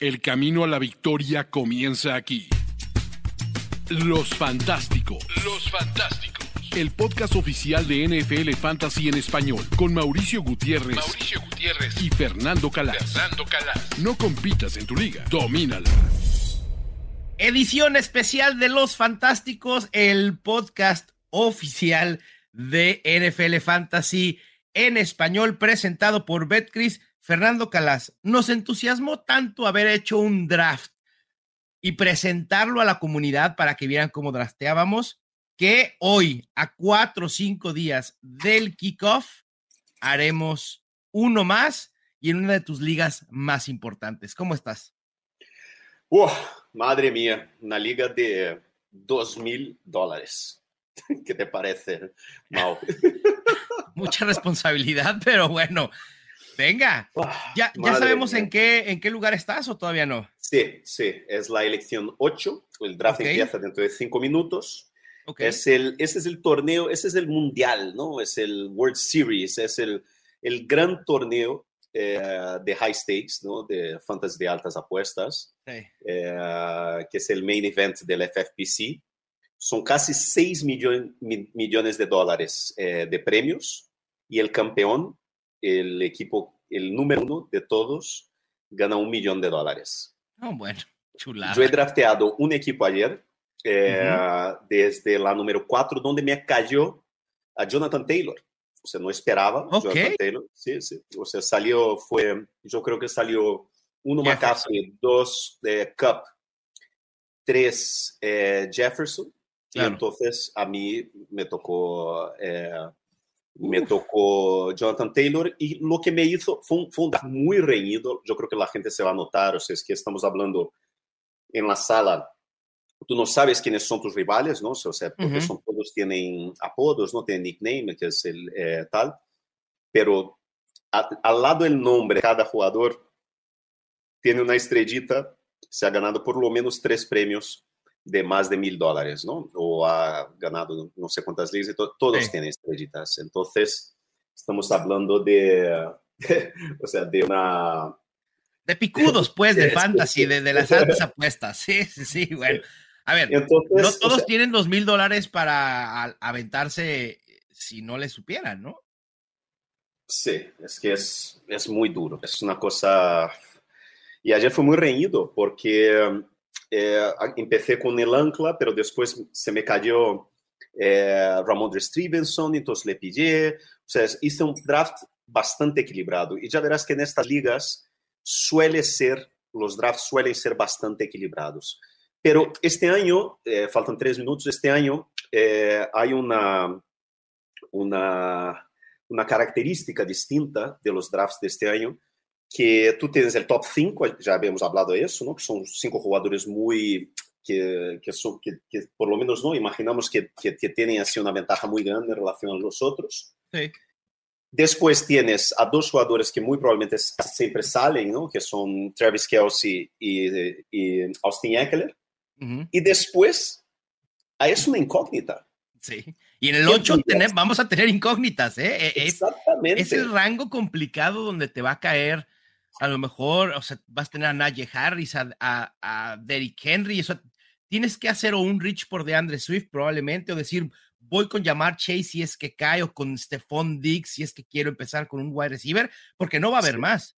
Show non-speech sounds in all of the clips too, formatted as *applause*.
El camino a la victoria comienza aquí. Los Fantásticos. Los Fantásticos. El podcast oficial de NFL Fantasy en español con Mauricio Gutiérrez, Mauricio Gutiérrez y Fernando Calas. Fernando Calas. No compitas en tu liga, domínala. Edición especial de Los Fantásticos, el podcast oficial de NFL Fantasy en español presentado por Betcris. Fernando Calas, nos entusiasmó tanto haber hecho un draft y presentarlo a la comunidad para que vieran cómo drafteábamos, que hoy, a cuatro o cinco días del kickoff, haremos uno más y en una de tus ligas más importantes. ¿Cómo estás? Uh, madre mía, una liga de dos mil dólares. *laughs* ¿Qué te parece, Mau? *laughs* Mucha responsabilidad, pero bueno, venga. ¿Ya, ya sabemos en qué, en qué lugar estás o todavía no? Sí, sí, es la elección 8. El draft Ok. empieza dentro de cinco minutos. Ok. Es el, ese es el torneo, ese es el mundial, ¿no? Es el World Series, es el, el gran torneo eh, de high stakes, ¿no? De fantasy de altas apuestas. Eh, que es el main event del FFPC. Son casi 6 millon- mi- millones de dólares eh, de premios y el campeón, el equipo, el número uno de todos, gana un millón de dólares. Oh, bueno, chulada. Yo he drafteado un equipo ayer, eh, desde la número 4, donde me cayó a Jonathan Taylor. O sea, no esperaba Ok. Jonathan Taylor. Sí, sí. O sea, salió, fue, yo creo que salió uno. McCaffrey, dos eh, Cup, tres eh, Jefferson. Claro. Y entonces a mí me tocó, eh, me tocó Jonathan Taylor y lo que me hizo fue un, fue un muy reñido. Yo creo que la gente se va a notar, o sea, es que estamos hablando en la sala. Tú no sabes quiénes son tus rivales, ¿no? O sea, porque Ujú. son, todos tienen apodos, no tienen nickname, que es el eh, tal. Pero a- al lado del nombre, cada jugador tiene una estrellita, se ha ganado por lo menos tres premios de más de mil dólares, ¿no? O ha ganado no sé cuántas to- todos Sí. tienen estrellitas. Entonces, estamos hablando de, *laughs* o sea, de una... De picudos, pues, de *laughs* Sí, fantasy, de, de las altas apuestas. Sí, sí, sí, bueno. A ver, Entonces, no o todos sea, tienen dos mil dólares para aventarse si no le supieran, ¿no? Sí, es que es, es muy duro, es una cosa... Y ayer fue muy reñido porque eh, empecé con el ancla, pero después se me cayó eh, Ramondre Stevenson, entonces le pillé. O sea, hice un draft bastante equilibrado. Y ya verás que en estas ligas suele ser, los drafts suelen ser bastante equilibrados. Pero este año, eh, faltan tres minutos, este año eh, hay una, una, una característica distinta de los drafts de este año, que tú tienes el top 5, ya habíamos hablado de eso, ¿no? que son cinco jugadores muy, que, que, son, que, que por lo menos no imaginamos que, tienen así una ventaja muy grande en relación a los otros. Sí. Después tienes a dos jugadores que muy probablemente siempre salen, ¿no? que son Travis Kelsey y, y Austin Eckler. Ujú, Y después ah, es una incógnita. Sí. Y en el ¿Qué 8 dirías? vamos a tener incógnitas, ¿eh? E- Es, Exactamente. es el rango complicado donde te va a caer, a lo mejor, o sea, vas a tener a Najee Harris, a, a, a Derrick Henry, eso tienes que hacer o un reach por DeAndre Swift probablemente, o decir, voy con llamar Chase si es que cae, o con Stephon Diggs si es que quiero empezar con un wide receiver, porque no va a haber Sí. más.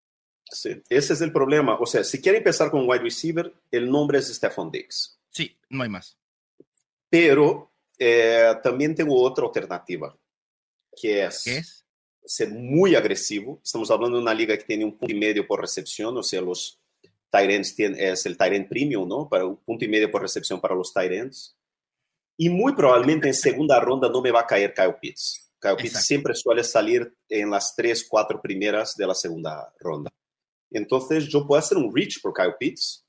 Sí, ese es el problema. O sea, si quiere empezar con wide receiver, el nombre es Stephon Diggs. Sí, no hay más. Pero eh, también tengo otra alternativa, que es, ¿Qué es? Ser muy agresivo. Estamos hablando de una liga que tiene un punto y medio por recepción, o sea, los tight tienen, es el tight end premium, ¿no? Para un punto y medio por recepción para los tight ends. Y muy probablemente en segunda ronda no me va a caer Kyle Pitts. Kyle Pitts Exacto. siempre suele salir en las tres, cuatro primeras de la segunda ronda. Entonces yo puedo hacer un reach por Kyle Pitts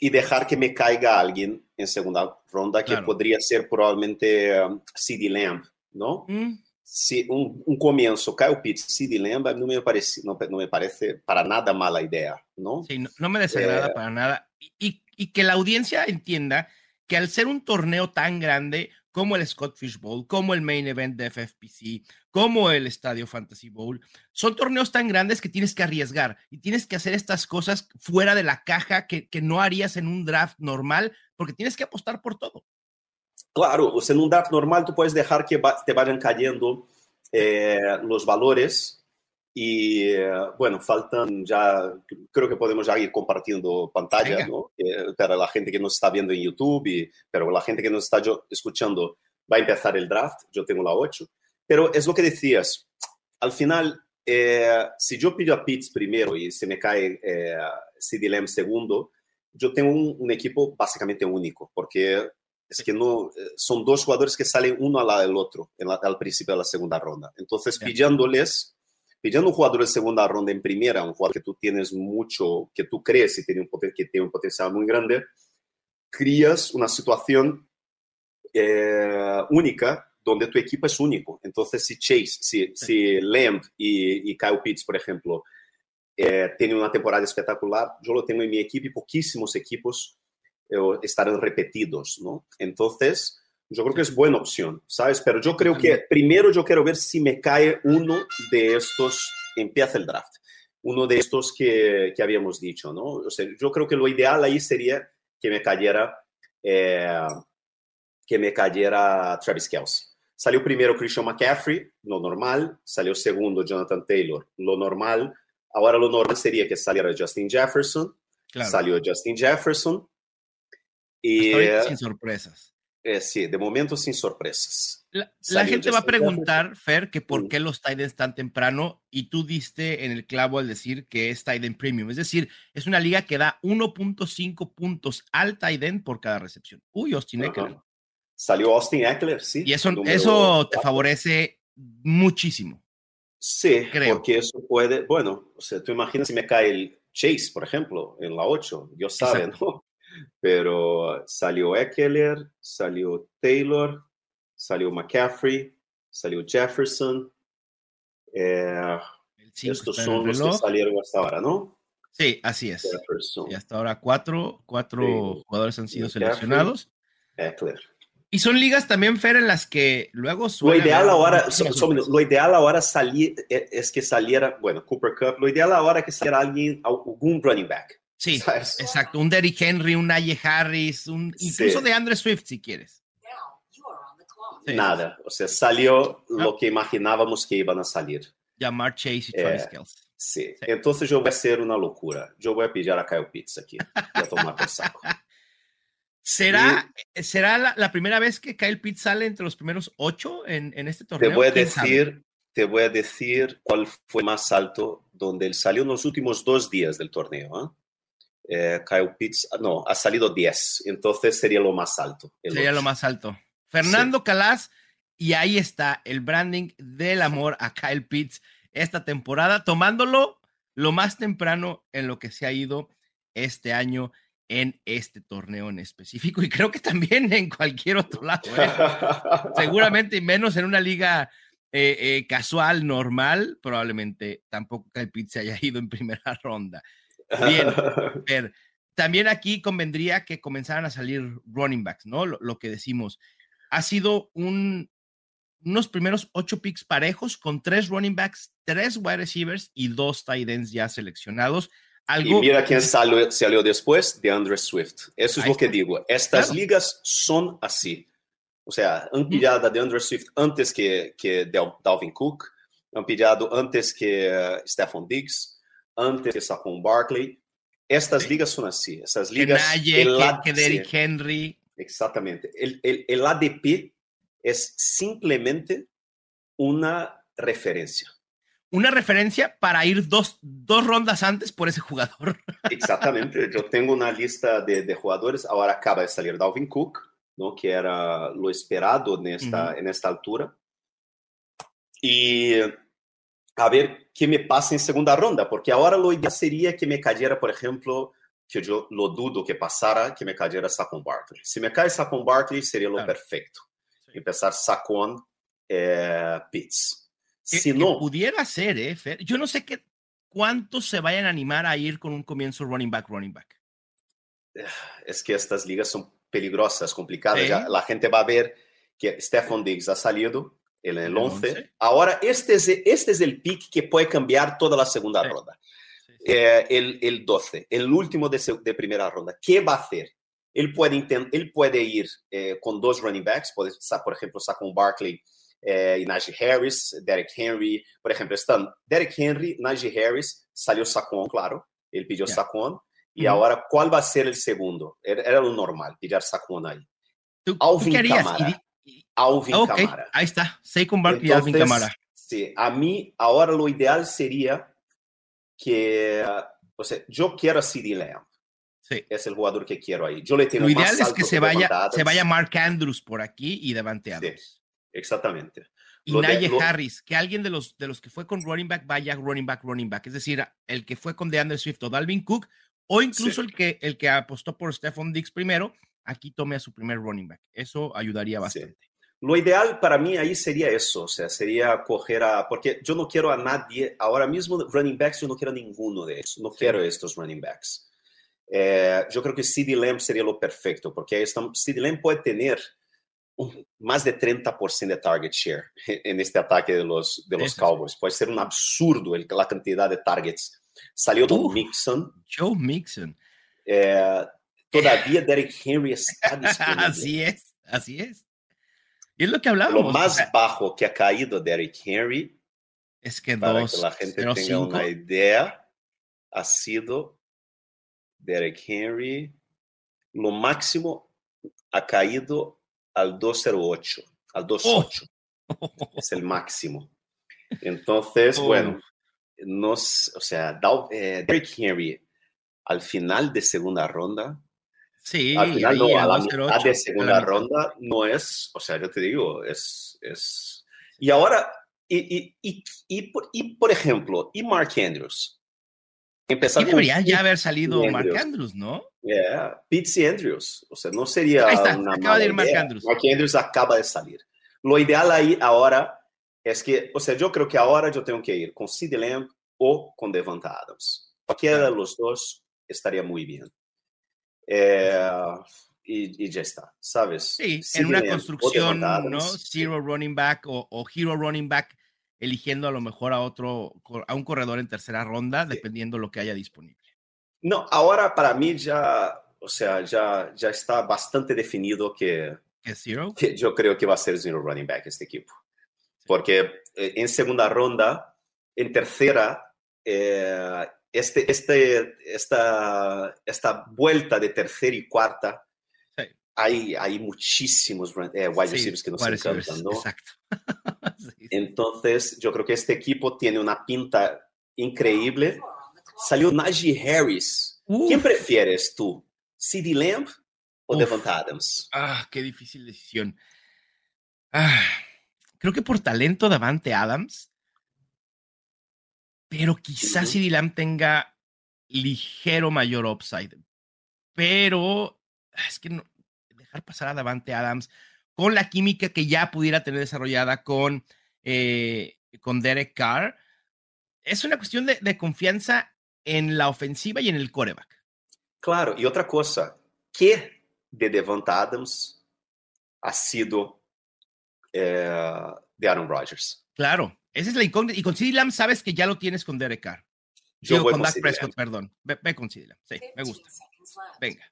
y dejar que me caiga alguien en segunda ronda, que Claro. podría ser probablemente um, CD Lamb, ¿no? Mm, Si un, un comienzo, Kyle Pitts, CD Lamb, no me, parece, no, no me parece para nada mala idea, ¿no? Sí, no, no me desagrada Eh, para nada. Y, y que la audiencia entienda que al ser un torneo tan grande, como el Scott Fish Bowl, como el Main Event de FFPC, como el Estadio Fantasy Bowl. Son torneos tan grandes que tienes que arriesgar y tienes que hacer estas cosas fuera de la caja que, que no harías en un draft normal porque tienes que apostar por todo. Claro, o sea, en un draft normal tú puedes dejar que te vayan cayendo eh, los valores y eh, bueno, faltan ya, creo que podemos ya ir compartiendo pantalla, ¿no? Eh, para la gente que nos está viendo en YouTube, y, pero la gente que nos está yo, escuchando, va a empezar el draft, yo tengo la 8. Pero es lo que decías, al final, eh, si yo pillo a Pitts primero y se me cae eh, CD Lamb segundo, yo tengo un, un, equipo básicamente único, porque es que no, son dos jugadores que salen uno al lado del otro en la, al principio de la segunda ronda. Entonces, pillándoles pidiendo un jugador de segunda ronda en primera, un jugador que tú tienes mucho, que tú crees y tiene un, que tiene un potencial muy grande, crías una situación eh, única donde tu equipo es único. Entonces, si Chase, si, si Lamb y, y, Kyle Pitts, por ejemplo, eh, tienen una temporada espectacular, yo lo tengo en mi equipo y poquísimos equipos eh, estarán repetidos, ¿no? Entonces, yo creo que es buena opción, ¿sabes? Pero yo creo que primero yo quiero ver si me cae uno de estos, empieza el draft, uno de estos que, que habíamos dicho, ¿no? O sea, yo creo que lo ideal ahí sería que me cayera, eh, que me cayera Travis Kelce. Salió primero Christian McCaffrey, lo normal. Salió segundo Jonathan Taylor, lo normal. Ahora lo normal sería que saliera Justin Jefferson. Claro. Salió Justin Jefferson. Y, sin sorpresas. Eh, sí, de momento sin sorpresas. La, la gente va a preguntar, Fer, que por qué los Titans tan temprano y tú diste en el clavo al decir que es Titan Premium. Es decir, es una liga que da 1.5 puntos al Titan por cada recepción. Uy, Austin Eckler. Salió Austin Eckler, sí. Y eso, eso te favorece muchísimo. Sí, Creo. porque eso puede, bueno, o sea, tú imaginas si me cae el Chase, por ejemplo, en la 8, Dios sabe, Exacto. ¿no? Pero salió Eckler, salió Taylor, salió McCaffrey, salió Jefferson. Eh, estos son los que salieron hasta ahora, ¿no? Sí, así es. Jefferson. Y hasta ahora cuatro, cuatro sí. jugadores han sido McCaffrey, seleccionados. Eckler. Y son ligas también, Fer, en las que luego Lo ideal ahora, so, so, lo ideal ahora salir, es que saliera, bueno, Cooper Cup, lo ideal ahora es que saliera alguien, algún running back. Sí, ¿sabes? exacto. Un Derrick Henry, un Naye Harris, un, incluso sí. de Andre Swift, si quieres. Sí. Nada, o sea, salió no. lo que imaginábamos que iban a salir. Llamar Chase y Travis eh, Kelce. Sí. sí. entonces yo voy a hacer una locura. Yo voy a pillar a Kyle Pitts aquí. Voy a tomar por saco. *laughs* ¿Será, y, ¿será la, la, primera vez que Kyle Pitts sale entre los primeros ocho en, en este torneo? Te voy a decir, sabe? te voy a decir cuál fue más alto donde él salió en los últimos dos días del torneo. ¿eh? Eh, Kyle Pitts, no, ha salido 10, entonces sería lo más alto. Sería 8. lo más alto. Fernando sí. Calas, y ahí está el branding del amor a Kyle Pitts esta temporada, tomándolo lo más temprano en lo que se ha ido este año en este torneo en específico y creo que también en cualquier otro lado. ¿eh? *laughs* Seguramente y menos en una liga eh, eh, casual, normal, probablemente tampoco Kyle Pitts se haya ido en primera *laughs* ronda. Bien, también aquí convendría que comenzaran a salir running backs, ¿no? Lo, lo que decimos. Ha sido un, unos primeros ocho picks parejos con tres running backs, tres wide receivers y dos tight ends ya seleccionados. Algo... Y mira quién salió, salió después de Andre Swift. Eso es Ahí lo que digo. Estas claro. ligas son así. O sea, han pillado de Andre Swift antes que, que Dalvin Cook, han pillado antes que uh, Stephon Diggs, antes que Saquon Barkley. Estas sí. ligas son así. Esas ligas. Que, Naye, el, que, que Derrick Henry. Exactamente. El, el, el ADP es simplemente una referencia. Una referencia para ir dos, dos rondas antes por ese jugador. *laughs* Exactamente. Yo tengo una lista de, de, jugadores. Ahora acaba de salir Dalvin Cook, ¿no? que era lo esperado en esta, uh -huh. en esta altura. Y a ver qué me pasa en segunda ronda, porque ahora lo ideal sería que me cayera, por ejemplo, que yo lo dudo que pasara, que me cayera Saquon Barkley. Si me cae Saquon Barkley, sería lo claro. perfecto. Sí. Empezar Saquon eh, Pitts. Que, si no, que pudiera ser, ¿eh, Fer? Yo no sé qué, cuántos se vayan a animar a ir con un comienzo running back, running back. *sighs* Es que estas ligas son peligrosas, complicadas. ¿Sí? Ya la gente va a ver que Stephon Diggs ha salido en el 11. Ahora, este es, este es el pick que puede cambiar toda la segunda ronda. Eh, el, el, 12, el último de, de, primera ronda. ¿Qué va a hacer? Él puede, él puede ir eh, con dos running backs, puede, por ejemplo, un Barkley eh, y Najee Harris, Derek Henry, por ejemplo, están Derek Henry, Najee Harris, salió Saquon, claro, él pidió yeah. Saquon, y uh -huh. ahora, ¿cuál va a ser el segundo? Era, era lo normal, pillar Saquon ahí. ¿Tú, Alvin ¿tú qué Alvin okay. Kamara. Ahí está, Saquon Barkley y Alvin Kamara. Sí, a mí ahora lo ideal sería que, o sea, yo quiero a CD Lamb. Sí. Es el jugador que quiero ahí. Yo le tengo Lo ideal más es que se vaya, se vaya Mark Andrews por aquí y Devante Adams. Sí, exactamente. Y Lo de- Najee lo- Harris, que alguien de los, de los que fue con running back vaya running back, running back. Es decir, el que fue con DeAndre Swift o Dalvin Cook, o incluso Sí. el, que, el que apostó por Stephon Diggs primero, aquí tome a su primer running back. Eso ayudaría bastante. Lo ideal para mí ahí sería eso, o sea, sería coger a, porque yo no quiero a nadie, ahora mismo running backs yo no quiero a ninguno de ellos, no quiero estos running backs. Eh, yo creo que CD Lamb sería lo perfecto, porque ahí CD Lamb puede tener un- más de 30% de target share en este ataque de los, de los. Cowboys. Puede ser un absurdo el- la cantidad de targets. Salió Uf. Mixon, Joe Mixon. eh, todavía Derek Henry está disponible. *laughs* así es, así es. Y es lo que hablábamos. Lo o más sea, bajo que ha caído Derek Henry es que para dos, que la gente tenga cinco, una idea, ha sido Derek Henry. Lo máximo ha caído al 208, al 28. Es el máximo. *laughs* Entonces, Oh. bueno, nos, o sea, eh, Derek Henry al final de segunda ronda, Sí, al final no, a la 208, mitad de segunda ronda no es, o sea, yo te digo, es, es... Y ahora, y, y, y, y, por, y por ejemplo, y Mark Andrews. Empezar Y con debería Pete ya haber salido y Mark Andrews. Andrews, ¿no? Yeah, Pete Andrews. O sea, no sería Ahí está, una acaba de ir Mark idea. Andrews. Mark Andrews acaba de salir. Lo ideal ahí ahora es que, o sea, yo creo que ahora yo tengo que ir con Sid Lamb o con Devonta Adams. Cualquiera de los dos estaría muy bien. Eh, y, y ya está, ¿sabes? Sí, CD en una construcción, ¿no? Zero running back o, o hero running back, eligiendo a lo mejor a otro, a un corredor en tercera ronda, Sí. dependiendo lo que haya disponible. No, ahora para mí ya, o sea, ya, ya está bastante definido que, ¿Qué es Zero? que yo creo que va a ser zero running back este equipo. Porque eh, en segunda ronda, en tercera, eh, este, este, esta, esta vuelta de tercera y cuarta, Sí. hay, hay muchísimos eh, wide Sí, receivers que nos encantan, ¿no? Exacto. *laughs* Sí. Entonces, yo creo que este equipo tiene una pinta increíble. Salió Najee Harris. Uf. ¿Quién prefieres tú? ¿CD Lamb o Uf. Devonta Adams? Ah, qué difícil decisión. Ah, creo que por talento Davante Adams, pero quizás. CD Lamb tenga ligero mayor upside. Pero es que no, dejar pasar a Davante Adams con la química que ya pudiera tener desarrollada con, eh, con Derek Carr, es una cuestión de, de confianza en la ofensiva y en el coreback. Claro, y otra cosa, ¿qué de Devonta Adams ha sido eh, de Aaron Rodgers? Claro, esa es la incógnita. Y con CD Lamb sabes que ya lo tienes con Derek Carr. Yo Digo, voy con con Dak Prescott, perdón. Ve, ve con CD Lamb. Sí, me gusta. Venga.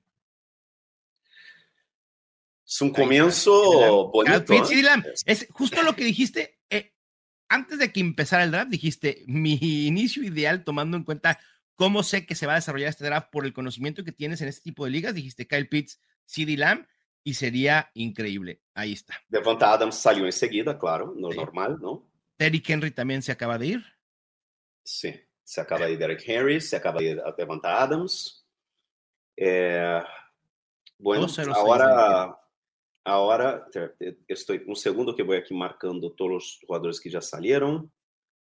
Es un comienzo bonito. ¿eh? Lamb. Es justo lo que dijiste. eh, antes de que empezara el draft, dijiste, mi inicio ideal, tomando en cuenta cómo sé que se va a desarrollar este draft por el conocimiento que tienes en este tipo de ligas, dijiste Kyle Pitts, CD Lamb, y sería increíble. Ahí está. Devonta Adams salió enseguida, claro, no Sí. normal, ¿no? Terry Henry también se acaba de ir. Sí, se acaba de Derek Henry, se acaba de Devonta Adams. Eh, bueno, 2-0-6 ahora, ahora estoy un segundo que voy aquí marcando todos los jugadores que ya salieron.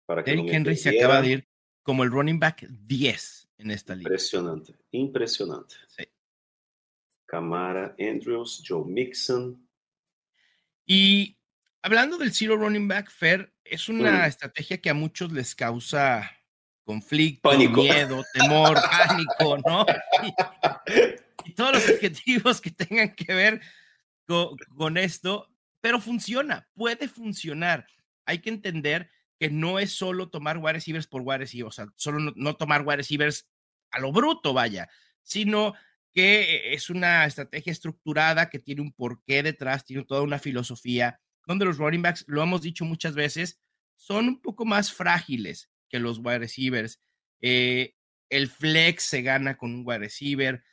Para que no Henry se acaba de ir como el running back 10 en esta liga. Impresionante, impresionante. Sí. Camara, Andrews, Joe Mixon. Y hablando del zero running back, Fer, es una Mm. estrategia que a muchos les causa conflicto, Pánico. miedo, temor, *laughs* pánico, ¿no? Y, y todos los *laughs* objetivos que tengan que ver co- con, esto, pero funciona, puede funcionar. Hay que entender que no es solo tomar wide receivers por wide receivers, o sea, solo no, tomar wide receivers a lo bruto, vaya, sino que es una estrategia estructurada que tiene un porqué detrás, tiene toda una filosofía, donde los running backs, lo hemos dicho muchas veces, son un poco más frágiles que los wide receivers. Eh, el flex se gana con un wide receiver.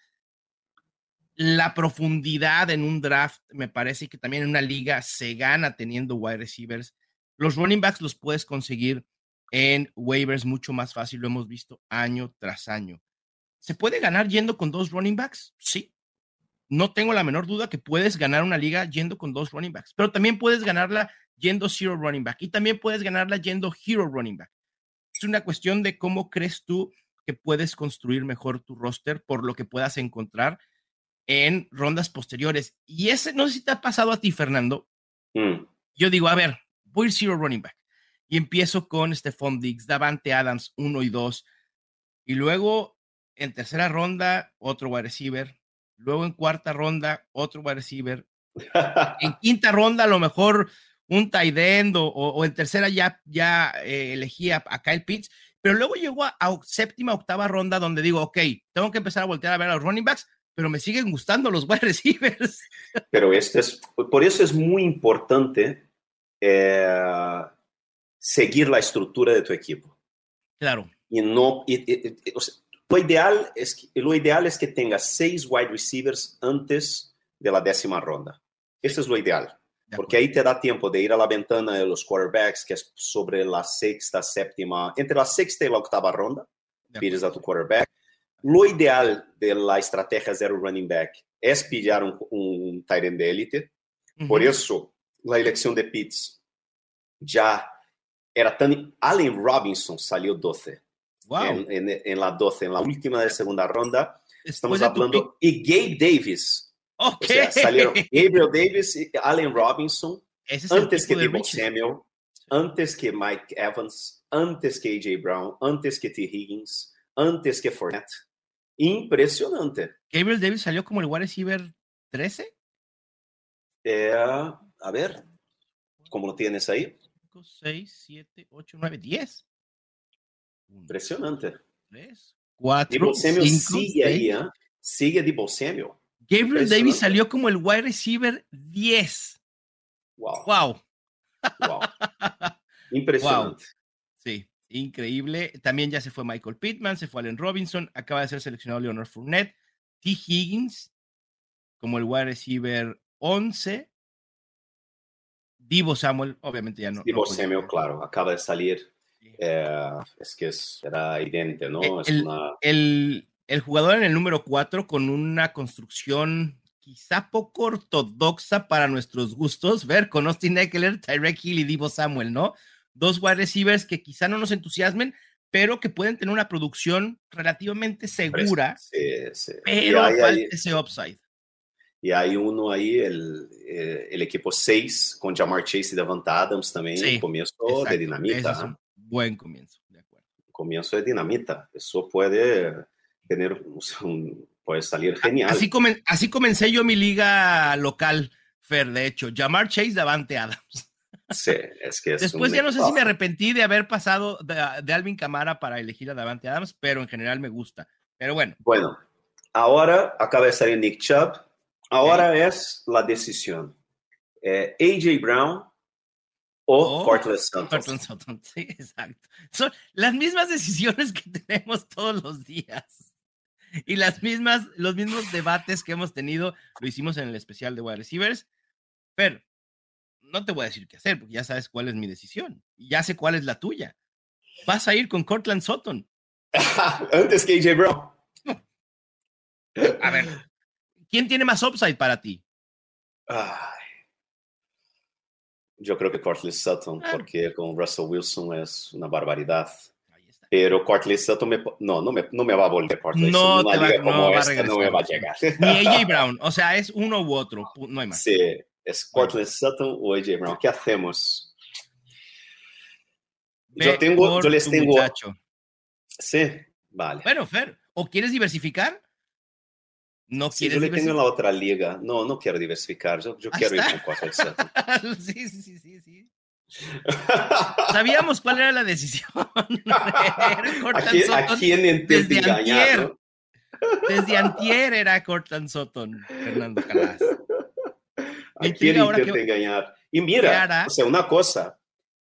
La profundidad en un draft, me parece que también en una liga se gana teniendo wide receivers. Los running backs los puedes conseguir en waivers mucho más fácil, lo hemos visto año tras año. ¿Se puede ganar yendo con dos running backs? Sí. No tengo la menor duda que puedes ganar una liga yendo con dos running backs, pero también puedes ganarla yendo zero running back y también puedes ganarla yendo hero running back. Es una cuestión de cómo crees tú que puedes construir mejor tu roster por lo que puedas encontrar en rondas posteriores. Y ese, no sé si te ha pasado a ti, Fernando. Mm. Yo digo, a ver, voy a zero running back. Y empiezo con Stephon Diggs, Davante Adams, uno y dos. Y luego en tercera ronda, otro wide receiver. Luego en cuarta ronda, otro wide receiver. en *laughs* quinta ronda, a lo mejor un tight end o, en tercera ya, ya eh, elegí a, Kyle Pitts. Pero luego llegó a, a, séptima, octava ronda donde digo, ok, tengo que empezar a voltear a ver a los running backs, pero me siguen gustando los wide *laughs* receivers. Pero este es, por eso es muy importante eh, seguir la estructura de tu equipo. Claro. Y no, lo, ideal es que, lo ideal es que tengas seis wide receivers antes de la décima ronda. Eso es lo ideal. Porque ahí te da tiempo de ir a la ventana de los quarterbacks, que es sobre la sexta, séptima, entre la sexta y la octava ronda, pides a tu quarterback. Lo ideal de la estrategia zero running back es pillar un, un tight end de élite. Por eso, la elección de Pitts ya era tan... Allen Robinson salió 12. En, en, en, la 12, en la última de segunda ronda. Estamos hablando... Y Gabe Davis. Okay. O sea, salieron Gabriel Davis y Allen Robinson. antes que Debo Samuel, antes que Mike Evans, antes que AJ Brown, antes que T. Higgins, antes que Fournette. Impresionante. Gabriel Davis salió como el wide receiver 13. Eh, a ver, ¿cómo lo tienes ahí? 5, 6, 7, 8, 9, 10. Impresionante. 3, 4, 5, sigue ahí, ¿eh? Sigue Debo Samuel. Gabriel Davis salió como el wide receiver 10. Wow. Wow. wow. Impresionante. Wow. Sí, increíble. También ya se fue Michael Pittman, se fue Allen Robinson, acaba de ser seleccionado Leonard Fournette, T. Higgins como el wide receiver 11. Divo Samuel, obviamente ya no. Divo Samuel, claro, acaba de salir. Eh, es que es, era evidente, ¿no? El, es una... el, el, jugador en el número 4 con una construcción quizá poco ortodoxa para nuestros gustos, ver con Austin Eckler, Tyrek Hill y Divo Samuel, ¿no? Dos wide receivers que quizá no nos entusiasmen, pero que pueden tener una producción relativamente segura, sí, sí. pero falta ese upside. Y hay uno ahí, el, eh, el equipo 6, con Jamar Chase y Davante Adams también, sí, comienzo exacto. de dinamita. Es un buen comienzo, de acuerdo. Comienzo de dinamita. Eso puede tener un, puede salir genial. Así, comen, así comencé yo mi liga local, Fer, de hecho. Jamar Chase, Davante Adams. Sí, es que es Después ya no sé si me arrepentí de haber pasado de, de, Alvin Camara para elegir a Davante Adams, pero en general me gusta. Pero bueno. Bueno, ahora acaba de salir Nick Chubb. Ahora es la decisión. Eh, AJ Brown o oh, Cortland. Cortland Sutton, sí, exacto. Son las mismas decisiones que *laughs* tenemos todos los días. Y las mismas, los mismos debates que hemos tenido, lo hicimos en el especial de wide receivers. Pero no te voy a decir qué hacer, porque ya sabes cuál es mi decisión. Y ya sé cuál es la tuya. Vas a ir con Cortland Sutton. *laughs* Antes que AJ Brown. *laughs* A ver, ¿quién tiene más upside para ti? Ay. Yo creo que Cortland Sutton, ah. porque con Russell Wilson es una barbaridad. Pero Cortland Sutton me, no, no me, no me va a volver Cortland no Sutton. Una liga va, como no esta no me va a llegar. Ni AJ Brown, o sea, es uno u otro, no hay más. Sí, es Cortland Sutton o AJ Brown. ¿Qué hacemos? Ve yo tengo, yo les tengo. Muchacho. Sí, vale. Bueno, Fer, ¿o quieres diversificar? No Sí, yo le tengo en la otra liga. No, no quiero diversificar. Yo, yo quiero ir está. con Cortland *laughs* Sutton. sí, sí, sí, sí. Sabíamos cuál era la decisión. *laughs* Era *laughs* ¿A Cortland quién, a Sutton. quién desde engañar? antier. no? Desde antier era Cortland Sutton, Fernando Calas. ¿A quién intenta qué- engañar? Y ¿Qué mira, hará? o sea, una cosa,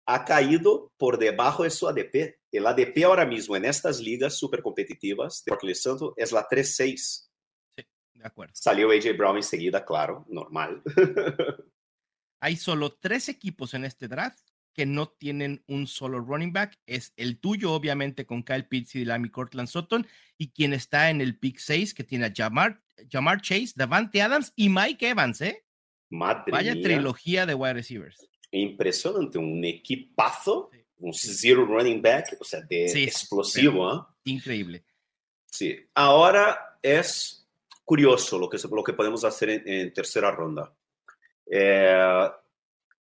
ha caído por debajo de su ADP. El ADP ahora mismo en estas ligas súper competitivas de Sutton es la 3-6. De acuerdo. Salió AJ Brown enseguida, claro, normal. *laughs* Hay solo tres equipos en este draft que no tienen un solo running back. Es el tuyo, obviamente, con Kyle Pitts y Lamy Cortland Sutton, y quien está en el pick 6, que tiene a Jamar, Jamar Chase, Davante Adams y Mike Evans, ¿eh? Madre Vaya mía, trilogía de wide receivers. impresionante, un equipazo, Sí. un zero running back, o sea, de Sí, explosivo, ¿ah? Increíble. Sí. Ahora es curioso lo que, lo que podemos hacer en, en tercera ronda. Eh,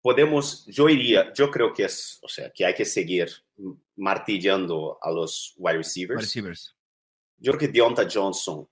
podemos, yo iría, yo creo que es, o sea, que hay que seguir martillando a los wide Wide receivers. receivers. Yo creo que Deonta Johnson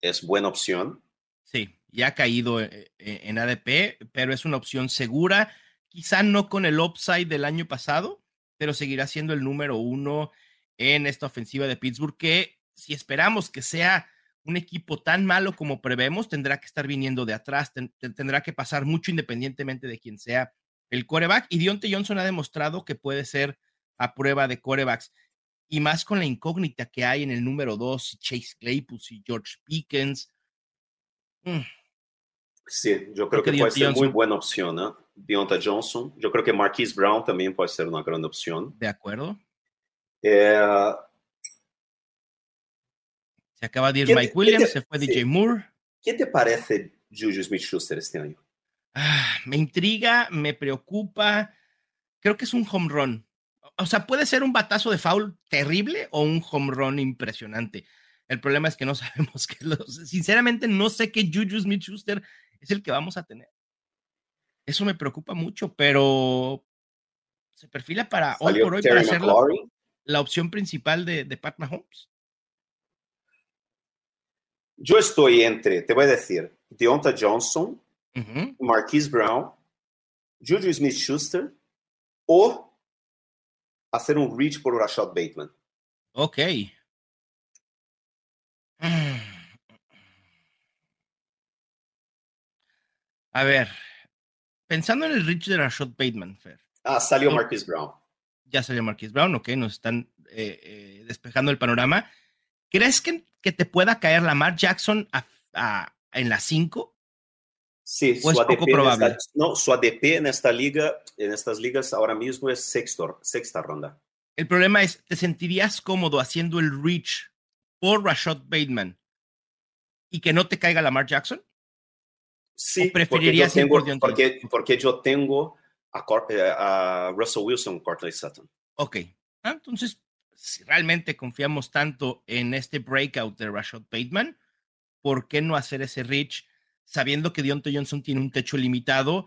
es buena opción. Sí, ya ha caído eh, eh, en ADP, pero es una opción segura. Quizá no con el upside del año pasado, pero seguirá siendo el número uno en esta ofensiva de Pittsburgh, que si esperamos que sea un equipo tan malo como prevemos, tendrá que estar viniendo de atrás, ten- ten- tendrá que pasar mucho independientemente de quién sea el coreback. Y Dionte Johnson ha demostrado que puede ser a prueba de corebacks. Y más con la incógnita que hay en el número dos, Chase Claypool y George Pickens. Mm, Sí, yo creo que que puede ser muy buena opción, ¿eh? Deonta Johnson. Yo creo que Marquise Brown también puede ser una gran opción. de acuerdo. Eh, Se acaba de ir ¿Qué te- Mike Williams, te- se fue sí. DJ Moore. ¿Qué te parece Juju Smith-Schuster este año? Ah, me intriga, me preocupa. Creo que es un home run. O sea, puede ser un batazo de foul terrible o un home run impresionante. El problema es que no *laughs* sabemos que los. Sinceramente, no sé qué Juju Smith Schuster es el que vamos a tener. Eso me preocupa mucho, pero se perfila para hoy por hoy Terry para ser la opción principal de, de Pat Mahomes. Yo estoy entre, te voy a decir, Deonta Johnson. Marquise Brown, Juju Smith-Schuster o hacer un reach por Rashad Bateman. Ok. A ver, pensando en el reach de Rashad Bateman, Fer, Ah, salió No. Marquise Brown. ya salió Marquis Brown, ok, nos están eh, eh, despejando el panorama. ¿Crees que, que te pueda caer Lamar Jackson a- a- en la 5? Sí, ¿O es su poco ADP, en probable? esta, no, su ADP en esta liga, en estas ligas ahora mismo es sexto, sexta ronda. El problema es, ¿te sentirías cómodo haciendo el reach por Rashad Bateman y que no te caiga Lamar Jackson? Sí, ¿O preferirías porque yo tengo, porque, porque yo tengo a, eh, a Russell Wilson, Cortland Sutton. Ok. Ah, entonces, si realmente confiamos tanto en este breakout de Rashad Bateman, ¿por qué no hacer ese reach sabiendo que Deontay Johnson tiene un techo limitado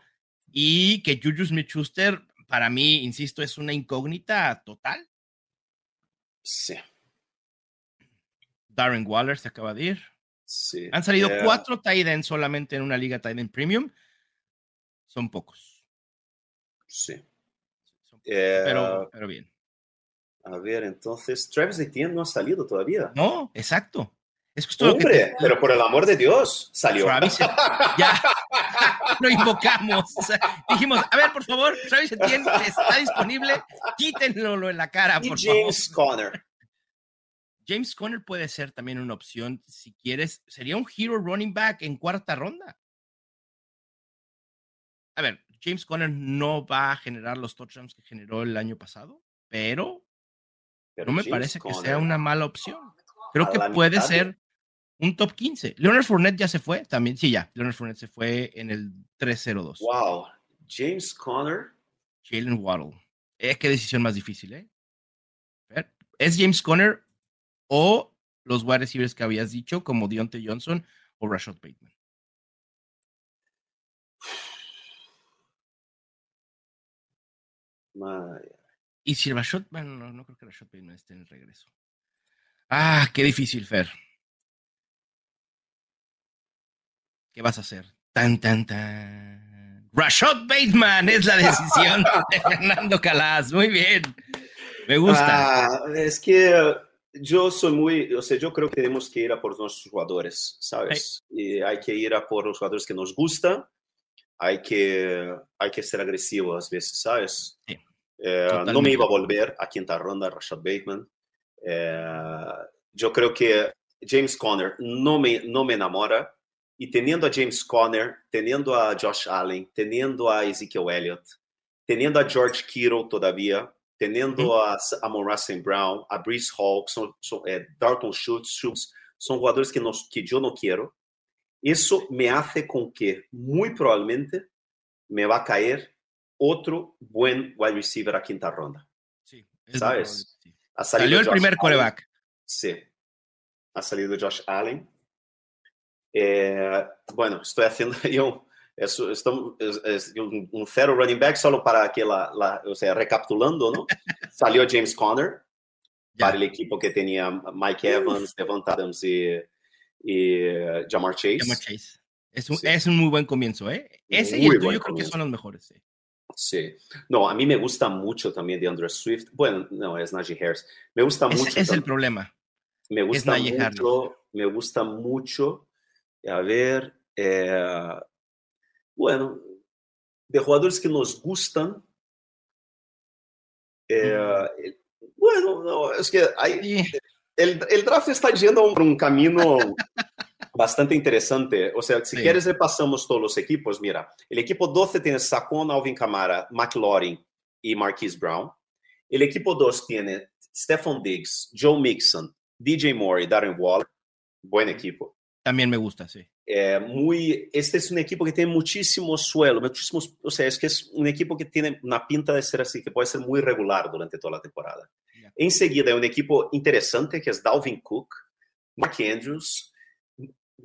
y que Juju Smith-Schuster, para mí, insisto, es una incógnita total? Sí, Darren Waller se acaba de ir. sí. Han salido Eh, cuatro tight ends solamente en una liga tight end premium. Son pocos. Sí. Son pocos, Eh, pero, pero bien. A ver, entonces, Travis Etienne no ha salido todavía. No, exacto. Es justo lo que te- Hombre, pero por el amor de Dios, salió. Travis ya *laughs* lo invocamos. O sea, dijimos, a ver, por favor, Travis Etienne está disponible, quítenlo en la cara, y por James favor. Conner. James Conner puede ser también una opción, si quieres, sería un hero running back en cuarta ronda. A ver, James Conner no va a generar los touchdowns que generó el año pasado, pero Pero no me James parece que Conner, sea una mala opción. Creo que puede mitad ser un top 15. Leonard Fournette ya se fue también. Sí, ya. Leonard Fournette se fue en el 302. Wow, James Conner. Jalen Waddle. Eh, qué decisión más difícil, ¿eh? ¿Es James Conner o los wide receivers que habías dicho, como Deontay Johnson o Rashad Bateman? Madre. Y si Rashad, bueno, no, no creo que Rashad Bateman esté en el regreso. Ah, qué difícil, Fer. ¿Qué vas a hacer? Tan, tan, tan. Rashad Bateman es la decisión *laughs* de Fernando Calas. Muy bien. Me gusta. Ah, es que yo soy muy, o sea, yo creo que tenemos que ir a por nuestros jugadores, ¿sabes? Y hay que ir a por los jugadores que nos gustan. Hay que, hay que ser agresivos a veces, ¿sabes? Sí, Eh, no me iba a volver a quinta ronda Rashad Bateman. Eh, yo creo que James Conner no me, no me enamora. Y teniendo a James Conner, teniendo a Josh Allen, teniendo a Ezekiel Elliott, teniendo a George Kittle todavía, teniendo a Amon Russell Brown, a Brees Hall, son, son, eh, Dalton Schultz, Schultz, son jugadores que, nos, que yo no quiero. Eso me hace con que muy probablemente me va a caer otro buen wide receiver a quinta ronda. Sí, ¿Sabes? Sí. Ha Salió el Josh primer Allen. coreback. Sí. Ha salido Josh Allen. Eh, bueno, estoy haciendo *laughs* yo es, es- es un, un cero running back solo para que la, la- o sea, recapitulando, ¿no? *laughs* Salió James Conner Ya. para el equipo que tenía Mike Evans, Devon Adams y, y eh, Jamar Chase. Jamar Chase. Es un, Sí. es un muy buen comienzo, ¿eh? Ese y Muy el tuyo creo que comienzo. son los mejores. sí. Sí. No, a mí me gusta mucho también de Andrew Swift. Bueno, no, es Najee Harris. Me gusta mucho. es el problema. me gusta Harris. mucho, me gusta mucho, a ver, eh, bueno, de jugadores que nos gustan. eh, Bueno, no, es que hay, el, el draft está yendo por un camino *laughs* bastante interesante. O sea, si Sí. quieres repasamos todos los equipos. Mira, el equipo 12 tiene Saquon, Alvin Kamara, McLaurin y Marquise Brown. El equipo 2 tiene Stephon Diggs, Joe Mixon, DJ Moore y Darren Waller. Buen equipo. También me gusta, sí. Eh, muy, este es un equipo que tiene muchísimo suelo, muchísimos, o sea, es que es un equipo que tiene una pinta de ser así, que puede ser muy regular durante toda la temporada. Ya. Enseguida, hay un equipo interesante que es Dalvin Cook, Mark Andrews,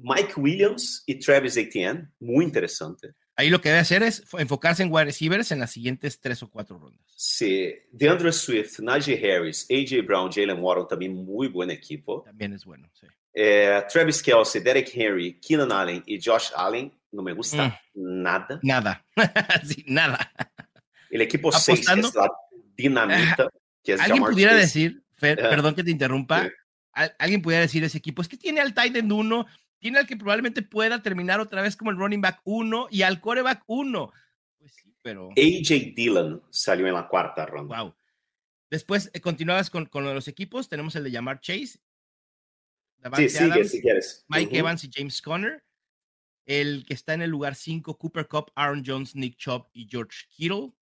Mike Williams y Travis Etienne, muy interesante. Ahí lo que debe hacer es fo- enfocarse en wide receivers en las siguientes tres o cuatro rondas. Sí, DeAndre Swift, Najee Harris, AJ Brown, Jalen Waddle, también muy buen equipo. También es bueno, sí. Eh, Travis Kelsey, Derek Henry, Keenan Allen y Josh Allen, no me gusta nada. Nada. *laughs* sí, nada. El equipo 6 Apostando. es la dinamita, que es Alguien Jamar pudiera Chase. decir, Fer, Ajá. perdón que te interrumpa, Sí. al- alguien pudiera decir ese equipo, es que tiene al tight end 1, tiene al que probablemente pueda terminar otra vez como el running back 1 y al coreback 1. Pues sí, pero AJ Dillon salió en la cuarta ronda. wow. Después eh, continuabas con, con los equipos, tenemos el de llamar Chase, Davante Sí, sigue Adams, si quieres. Mike. Evans y James Conner. El que está en el lugar 5, Cooper Cup, Aaron Jones, Nick Chubb y George Kittle.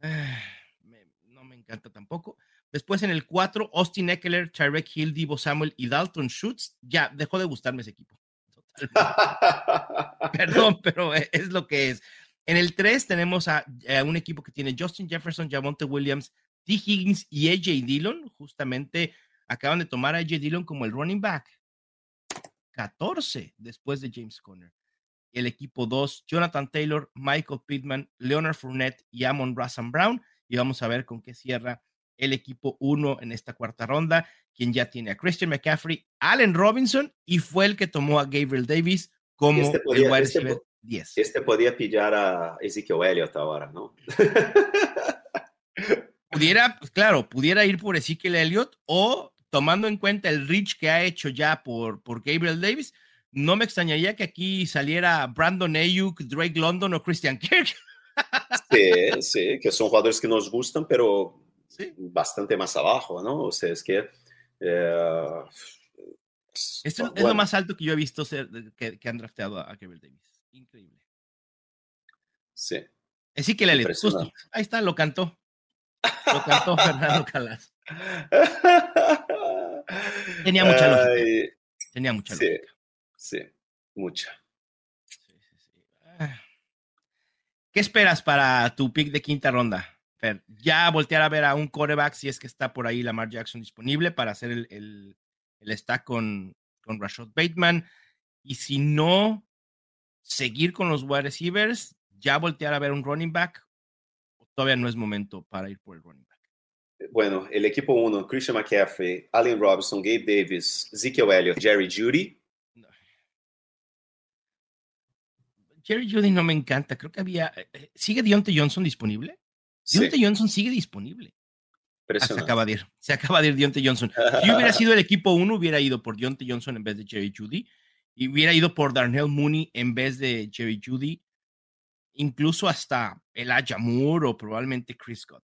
Ah, *sighs* me- no me encanta tampoco. Después en el 4, Austin Eckler, Tyrek Hill, Divo Samuel y Dalton Schutz. Ya dejó de gustarme ese equipo. *laughs* Perdón, pero e- es lo que es. En el 3 tenemos a, a un equipo que tiene Justin Jefferson, Javonte Williams, T. Higgins y AJ Dillon. Justamente acaban de tomar a AJ Dillon como el running back. 14 después de James Conner. El equipo 2, Jonathan Taylor, Michael Pittman, Leonard Fournette y Amon Russell Brown. Y vamos a ver con qué cierra el equipo 1 en esta cuarta ronda, quien ya tiene a Christian McCaffrey, Allen Robinson y fue el que tomó a Gabriel Davis como Este podía- el wide este receiver po- 10. Este podía pillar a Ezekiel Elliott ahora, ¿no? *laughs* Pudiera, pues claro, pudiera ir por Ezekiel Elliott o tomando en cuenta el reach que ha hecho ya por, por Gabriel Davis, no me extrañaría que aquí saliera Brandon Ayuk, Drake London o Christian Kirk. Sí, sí, que son jugadores que nos gustan, pero Sí. bastante más abajo, ¿no? O sea, es que... eh, Esto es lo bueno, más alto que yo he visto ser, que, que han drafteado a, Gabriel Davis. Increíble. Sí. Ezekiel Elliott, justo. Impresionante. Ahí está, lo cantó. Lo cantó *laughs* Fernando Calas. Tenía mucha lógica. Tenía mucha Sí. lógica. Sí, mucha. Sí, sí, sí. Ah. ¿Qué esperas para tu pick de quinta ronda? Fer? ya voltear a ver a un coreback si es que está por ahí Lamar Jackson disponible para hacer el, el, el stack con, con Rashad Bateman. Y si no, seguir con los wide receivers, ya voltear a ver un running back. Todavía no es momento para ir por el running back. Bueno, el equipo 1, Christian McCaffrey, Allen Robinson, Gabe Davis, Ezekiel Elliott, Jerry Judy. Jerry Judy no me encanta. Creo que había. Eh, eh, ¿Sigue Deontay Johnson disponible? Sí. Deontay Johnson sigue disponible. Ah, se acaba de ir. Se acaba de ir Deontay Johnson. Si hubiera *laughs* sido el equipo uno, hubiera ido por Deontay Johnson en vez de Jerry Judy. Y hubiera ido por Darnell Mooney en vez de Jerry Judy. Incluso hasta el Moore o probablemente Chris Scott.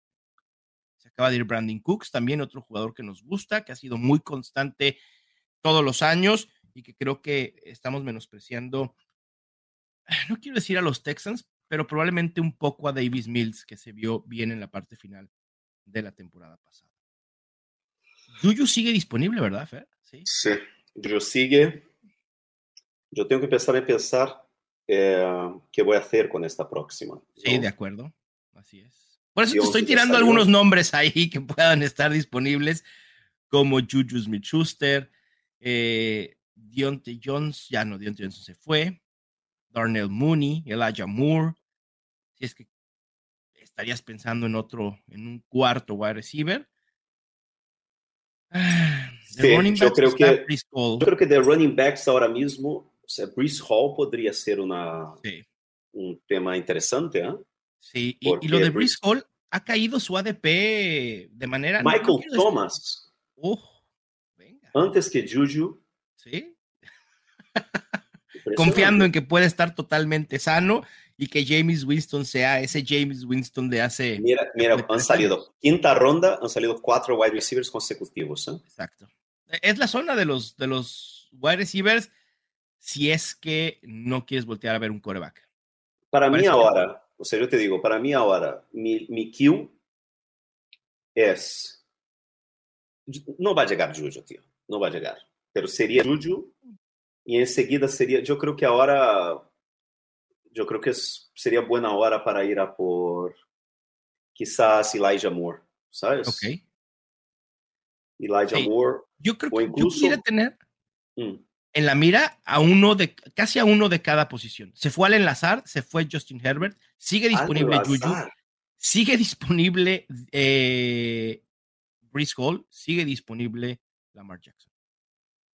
Se acaba de ir Brandon Cooks, también otro jugador que nos gusta, que ha sido muy constante todos los años y que creo que estamos menospreciando, *sighs* no quiero decir a los Texans, pero probablemente un poco a Davis Mills, que se vio bien en la parte final de la temporada pasada. Juju sigue disponible, ¿verdad, Fer? Sí, sí sigue. Yo tengo que empezar a pensar eh, qué voy a hacer con esta próxima. Sí, de acuerdo. Así es. Por eso te estoy tirando algunos nombres ahí *laughs* que puedan estar disponibles, como Juju Smith-Schuster, eh, Deontay Jones, ya no, Deontay Johnson se fue. Darnell Mooney, Elijah Moore. Si es que estarías pensando en otro, en un cuarto wide receiver. *sighs* Sí, yo, creo que, yo creo que de running backs ahora mismo, o sea, Brees Hall podría ser una, un tema interesante. ¿eh? Sí, y, lo de Brees Hall ha caído su ADP de manera. Michael Thomas. venga. Antes que Juju. Sí. *laughs* Confiando en que puede estar totalmente sano y que James Winston sea ese James Winston de hace. Mira, mira, han salido quinta ronda, han salido cuatro wide receivers consecutivos. ¿eh? Exacto. Es la zona de los, de los wide receivers si es que no quieres voltear a ver un coreback. Para mí ahora, o sea, yo te digo, para mí ahora, mi, mi Q es. No va a llegar Juju, tío. No va a llegar. Pero sería Juju y enseguida sería, yo creo que ahora, yo creo que sería buena hora para ir a por quizás Elijah Moore, ¿sabes? Ok. Elijah Moore. Yo creo que yo quisiera tener mm. en la mira a uno de, casi a uno de cada posición. Se fue al enlazar, se fue Justin Herbert, sigue disponible Juju, sigue disponible eh, Brice Hall, sigue disponible Lamar Jackson.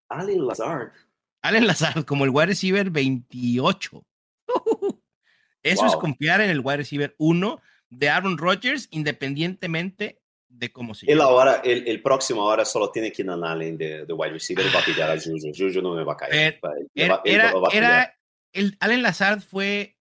Allen Lazard. Allen Lazard como el wide receiver 28. Eso es confiar en el wide receiver 1 de Aaron Rodgers, independientemente de cómo se llama. El, ahora, el, el, próximo ahora solo tiene Keenan Allen de, de, wide receiver va a pillar a Juju. Juju no me va a caer. era, era, el Allen Lazard fue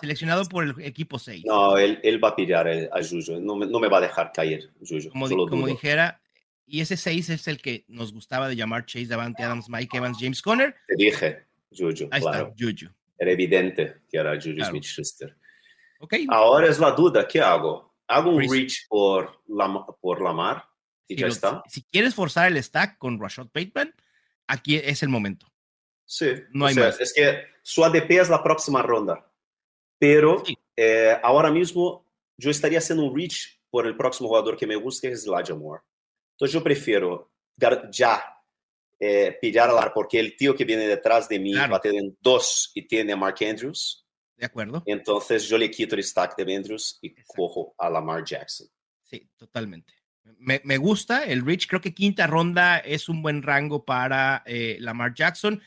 seleccionado por el equipo 6. No, él, él va a pillar a Juju. No me, no me va a dejar caer Juju. Como, como dijera, y ese 6 es el que nos gustaba de llamar Chase Davante Adams, Mike Evans, James Conner. Te dije, Juju. Ahí está, Juju. Era evidente que era Juju Smith Schuster. Okay. Ahora es la duda, ¿qué hago? ¿Hago un reach por, por Lamar? Y ya está. Si quieres forzar el stack con Rashad Bateman, aquí es el momento. Sí, no hay más. Es que su ADP es la próxima ronda. Pero eh, ahora mismo yo estaría haciendo un reach por el próximo jugador que me gusta, que es Elijah Moore. Entonces yo prefiero ya eh, pillar a porque el tío que viene detrás de mí va a tener dos y tiene a Mark Andrews. De acuerdo. Entonces yo le quito el stack de Andrews y cojo a Lamar Jackson. Sí, totalmente. Me, me, gusta el Rich. Creo que quinta ronda es un buen rango para eh, Lamar Jackson.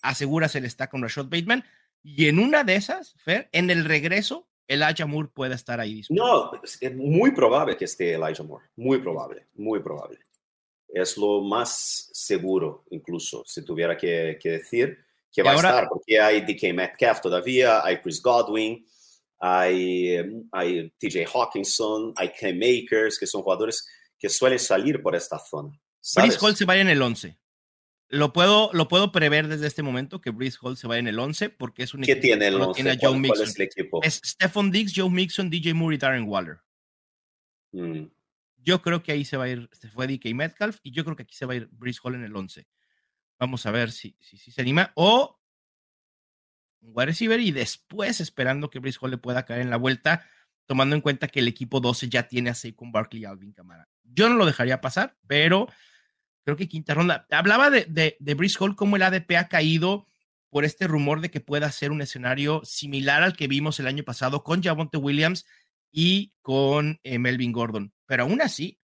Aseguras el stack con Rashad Bateman. Y en una de esas, Fer, en el regreso, Elijah Moore pueda estar ahí No, es muy probable que esté Elijah Moore. Muy probable, muy probable. Es lo más seguro, incluso, si tuviera que, decir, que va a estar, porque hay DK Metcalf todavía, hay Chris Godwin, hay, hay TJ Hawkinson, hay Cam Makers, que son jugadores que suelen salir por esta zona. Chris Hall se vaya en el 11. Lo puedo, lo puedo prever desde este momento que Breeze Hall se vaya en el 11 porque es un ¿Qué tiene el 11? Tiene Joe Mixon. es el equipo? Es Stephon Diggs, Joe Mixon, DJ Moore y Darren Waller. Mm. Yo creo que ahí se va a ir, se fue DK Metcalf y yo creo que aquí se va a ir Breeze Hall en el 11. Vamos a ver si, se anima. O un wide receiver y después esperando que Breeze Hall le pueda caer en la vuelta, tomando en cuenta que el equipo 12 ya tiene a Saquon Barkley y Alvin Kamara. Yo no lo dejaría pasar, pero creo que quinta ronda. Hablaba de, de, de Hall, cómo el ADP ha caído por este rumor de que pueda ser un escenario similar al que vimos el año pasado con Javonte Williams y con eh, Melvin Gordon. Pero aún así,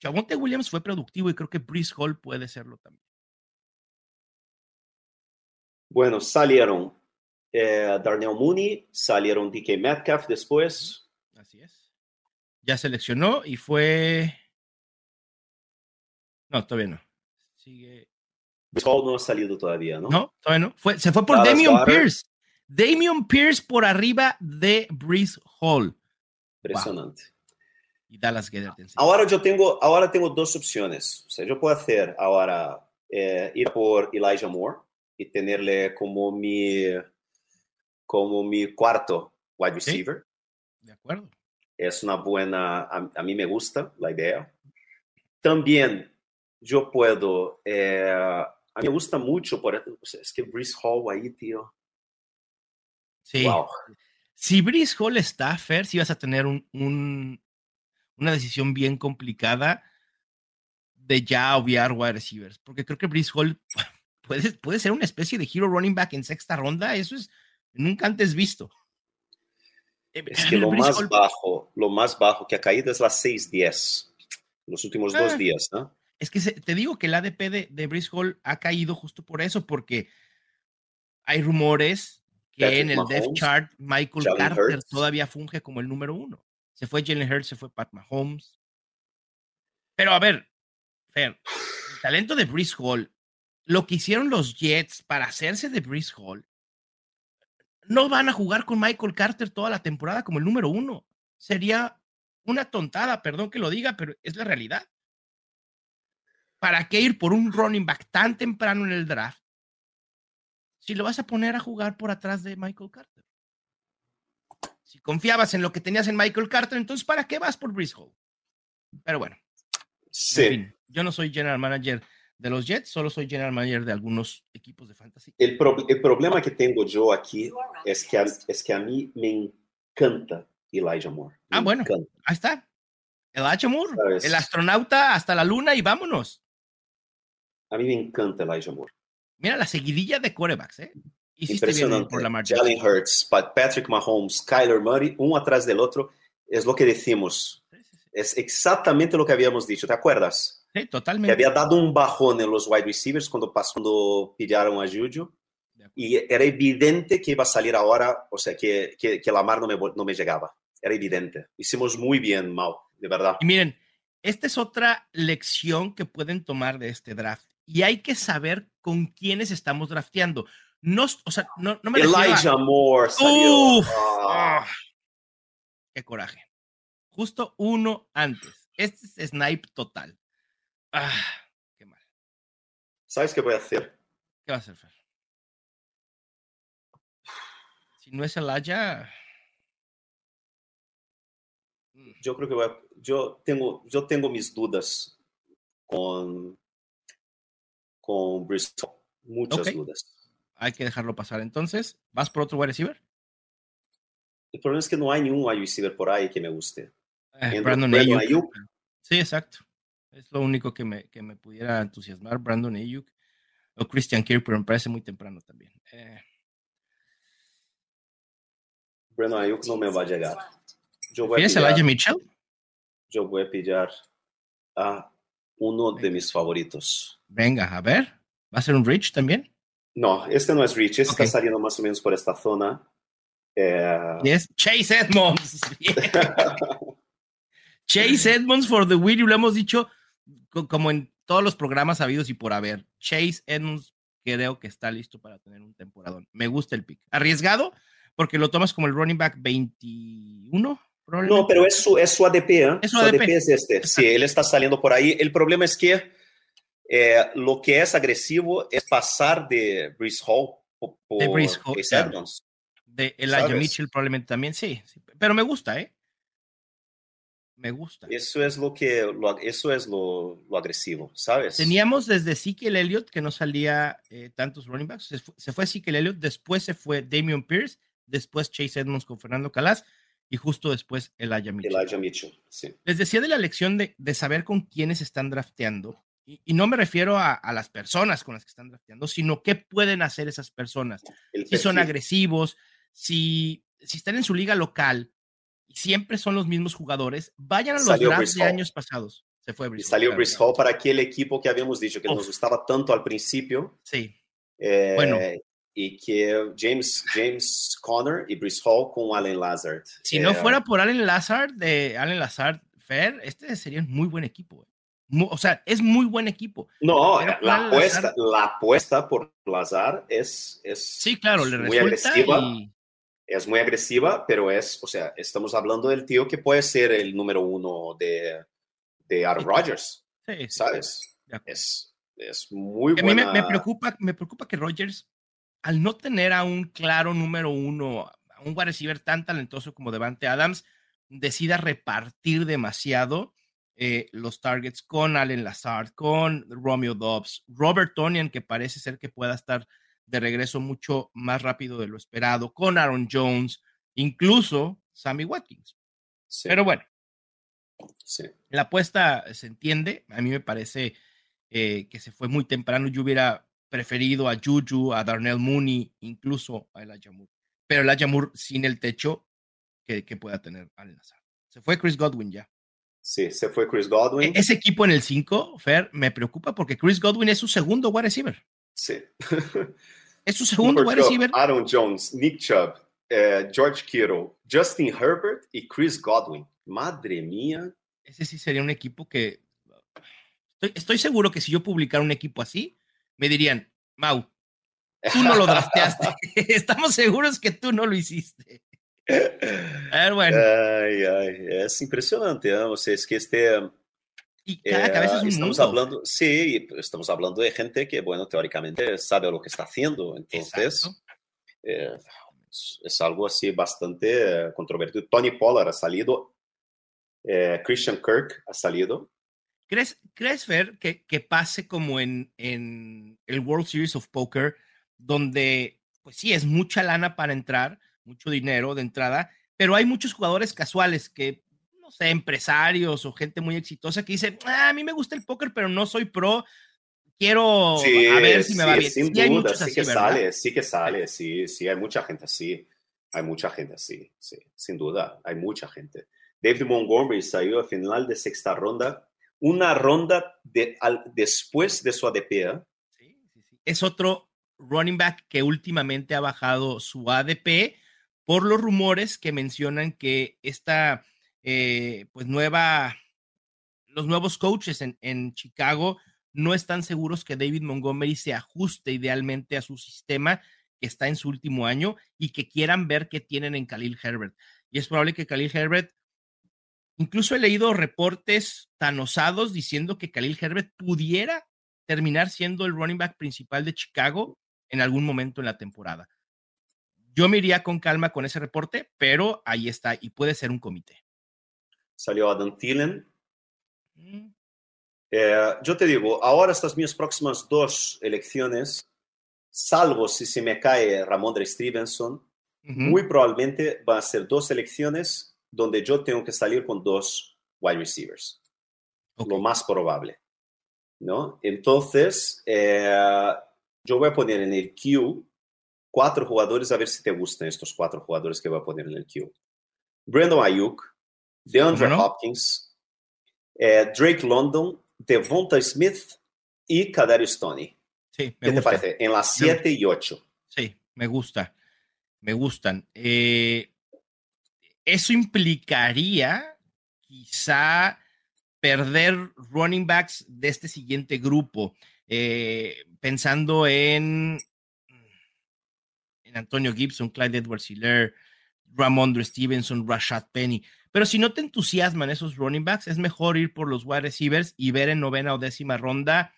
Javonte Williams fue productivo y creo que Brice Hall puede serlo también. Bueno, salieron eh, Darnell Mooney, salieron DK Metcalf después. Así es. Ya seleccionó y fue. No, todavía no. Sigue. Hall no ha salido todavía, ¿no? No, todavía no. Fue, se fue por Damian. Pierce. Damian Pierce por arriba de Breeze Hall Impresionante. Y Dallas sí. Ahora yo tengo, ahora tengo dos opciones. O sea, yo puedo hacer ahora eh, ir por Elijah Moore y tenerle como mi, como mi cuarto wide Sí. receiver. De acuerdo. Es una buena, a, a mí me gusta la idea. También yo puedo, eh, a mí me gusta mucho, por, o sea, es que Breeze Hall ahí, tío. Sí. Wow. Si Breeze Hall está, Fer, si vas a tener un, un- una decisión bien complicada de ya obviar wide receivers. Porque creo que Breeze Hall *laughs* puede, puede ser una especie de hero running back en sexta ronda. Eso es nunca antes visto. Eh, Es que lo más Hall- bajo, lo más bajo que ha caído es la 6-10. Los últimos Ah. dos días, ¿no? Es que se- te digo que el ADP de, de Breeze Hall ha caído justo por eso, porque hay rumores que Patrick en el depth Mahomes, chart Michael Jalen Carter Hurts. todavía funge como el número uno. Se fue Jalen Hurts, se fue Pat Mahomes. Pero a ver, Fer, el talento de Breeze Hall, lo que hicieron los Jets para hacerse de Breeze Hall, no van a jugar con Michael Carter toda la temporada como el número uno. Sería una tontada, perdón que lo diga, pero es la realidad. ¿Para qué ir por un running back tan temprano en el draft si lo vas a poner a jugar por atrás de Michael Carter? Si confiabas en lo que tenías en Michael Carter, entonces ¿para qué vas por Hall? Pero bueno, en Sí. fin, yo no soy general manager de los Jets, solo soy general manager de algunos equipos de fantasy. El, pro- el problema que tengo yo aquí es que, a, es que a mí me encanta Elijah Moore. Me Ah, bueno. encanta. Ahí está. Elijah Moore, ¿Sabes? el astronauta hasta la luna y vámonos. A mí me encanta Elijah Moore. Mira la seguidilla de corebacks, ¿eh? Hiciste bien Impresionante. por la Jalen Hurts, Pa- Patrick Mahomes, Kyler Murray, uno atrás del otro. Es lo que decimos. Es exactamente lo que habíamos dicho. ¿Te acuerdas? Sí, Que totalmente. había dado un bajón en los wide receivers cuando, pasó, cuando pillaron a Juju. Y era evidente que iba a salir ahora, o sea, que, que, que Lamar no me, no me llegaba. Era evidente. Hicimos muy bien, Mau, de verdad. Y miren, esta es otra lección que pueden tomar de este draft. Y hay que saber con quiénes estamos drafteando. No, o sea, no, no me a- Elijah Moore salió. Uf, Ah, qué coraje. Justo uno antes. Este es snipe total. Ah, qué mal. ¿Sabes qué voy a hacer? ¿Qué va a hacer, Fer? Si no es Elijah. mm, Yo creo que voy a- yo tengo, yo tengo mis dudas con, con Bristol. Muchas dudas. Hay que dejarlo pasar entonces. ¿Vas por otro wide receiver? El problema es que no hay ningún wide receiver por ahí que me guste. Eh, Brandon Ayuk. Ayuk. Sí, exacto. Es lo único que me, que me pudiera entusiasmar. Brandon Ayuk o Christian Kirk, pero me parece muy temprano también. Eh, Brandon Ayuk no me va a llegar. Yo voy a ¿Tienes a pillar, Elijah Mitchell? yo voy a pillar a uno de mis favoritos. Venga, a ver. ¿Va a ser un Rich también? No, este no es Rich, este Ok. está saliendo más o menos por esta zona. Eh, Y es Chase Edmonds. *laughs* Chase Edmonds for the win, y lo hemos dicho co- como en todos los programas habidos y por haber. Chase Edmonds creo que está listo para tener un temporadón. Me gusta el pick. Arriesgado porque lo tomas como el running back 21, probablemente. No, pero es su, es su ADP, ¿eh? Es su ADP. es este. Sí, él está saliendo por ahí. El problema es que eh, lo que es agresivo es pasar de Breeze Hall po- por, De Breece Hall, Chase claro. Edmonds. De Elijah. Mitchell probablemente también, sí, sí, Pero me gusta, ¿eh? Me gusta. Eso es lo que lo, eso es lo, lo agresivo, ¿sabes? Teníamos desde Ezekiel Elliott que no salía eh, tantos running backs. Se fue, se fue Ezekiel Elliott, después se fue Damian Pierce, después Chase Edmonds con Fernando Calas y justo después Elijah Mitchell. Elijah Mitchell, sí. Les decía de la lección de, de saber con quiénes están drafteando. Y, y no me refiero a, a las personas con las que están drafteando, sino qué pueden hacer esas personas. Si son agresivos, si, si están en su liga local y siempre son los mismos jugadores, vayan a los Salió drafts de años pasados. Se fue Y Breece Hall, salió claro. Hall para aquel equipo que habíamos dicho que nos gustaba tanto al principio. Sí, Eh, Bueno. y que James, James Conner y Brice Hall con Allen Lazard. Si no fuera por Allen Lazard, de Allen Lazard Fair, este sería un muy buen equipo. O sea, es muy buen equipo. No, la apuesta, la apuesta por Lazard es, es sí, claro, le muy agresiva. Es muy agresiva, pero es, o sea, estamos hablando del tío que puede ser el número uno de, de Aaron Rodgers. Sí, ¿Sabes? Es, es muy bueno. A mí me, preocupa, me preocupa que Rodgers, al no tener a un claro número uno, a un wide receiver tan talentoso como Devante Adams, decida repartir demasiado eh, los targets con Allen Lazard, con Romeo Dobbs, Robert Tonian, que parece ser que pueda estar de regreso mucho más rápido de lo esperado, con Aaron Jones, incluso Sammy Watkins. Pero bueno, la apuesta se entiende. A mí me parece eh, que se fue muy temprano. Yo hubiera preferido a Juju, a Darnell Mooney, incluso a Elijah Moore. Pero Elijah Moore sin el techo que, pueda tener Allen Lazard. Se fue Chris Godwin ya. Sí, se fue Chris Godwin. E-, ese equipo en el 5, Fer, me preocupa porque Chris Godwin es su segundo wide receiver. Sí. *laughs* es su segundo wide receiver. Aaron Jones, Nick Chubb, eh, George Kittle, Justin Herbert y Chris Godwin. Madre mía. Ese sí sería un equipo que. Estoy, estoy seguro que si yo publicara un equipo así, me dirían, Mau, tú no lo *laughs* drafteaste. *laughs* Estamos seguros que tú no lo hiciste. A bueno. Ay, ay, es impresionante, ¿no? O sea, es que este. Y cada cabeza es un estamos hablando, sí, estamos hablando de gente que, bueno, teóricamente sabe lo que está haciendo. Entonces, eh, es, algo así bastante controvertido. Tony Pollard ha salido, eh, Christian Kirk ha salido. ¿Crees, crees Fer, que, que pase como en, en el World Series of Poker, donde, pues sí, es mucha lana para entrar, mucho dinero de entrada, pero hay muchos jugadores casuales que, no sé, empresarios o gente muy exitosa que dicen, ah, a mí me gusta el póker, pero no soy pro, quiero a ver si me va bien. Sin duda, sí que sale, sí que sale, sí, sí, hay mucha gente así, hay mucha gente así, sí, sin duda, hay mucha gente. David Montgomery salió a final de sexta ronda, una ronda de, después de su ADP. ¿eh? Sí, sí, sí. Es otro running back que últimamente ha bajado su ADP por los rumores que mencionan que esta eh, pues nueva, los nuevos coaches en, en, Chicago no están seguros que David Montgomery se ajuste idealmente a su sistema que está en su último año y que quieran ver qué tienen en Khalil Herbert. Y es probable que Khalil Herbert, incluso he leído reportes tan osados diciendo que Khalil Herbert pudiera terminar siendo el running back principal de Chicago en algún momento en la temporada. Yo me iría con calma con ese reporte, pero ahí está y puede ser un comité. Salió Adam Thielen. Mm. Eh, yo te digo, ahora estas mis próximas dos elecciones, salvo si se me cae Ramondre Stevenson, muy probablemente van a ser dos elecciones donde yo tengo que salir con dos wide receivers. Lo más probable. ¿no? Entonces, eh, yo voy a poner en el Q cuatro jugadores, a ver si te gustan estos cuatro jugadores que voy a poner en el queue. Brandon Ayuk, DeAndre Hopkins, eh, Drake London, Devonta Smith y Kadarius. Sí, ¿Qué te parece? En las 7 y 8. Sí, me gusta. Me gustan. Eh, eso implicaría quizá perder running backs de este siguiente grupo. Eh, pensando en Antonio Gibson, Clyde Edwards Hiller, Ramondre Stevenson, Rashad Penny. Pero si no te entusiasman esos running backs, es mejor ir por los wide receivers y ver en novena o décima ronda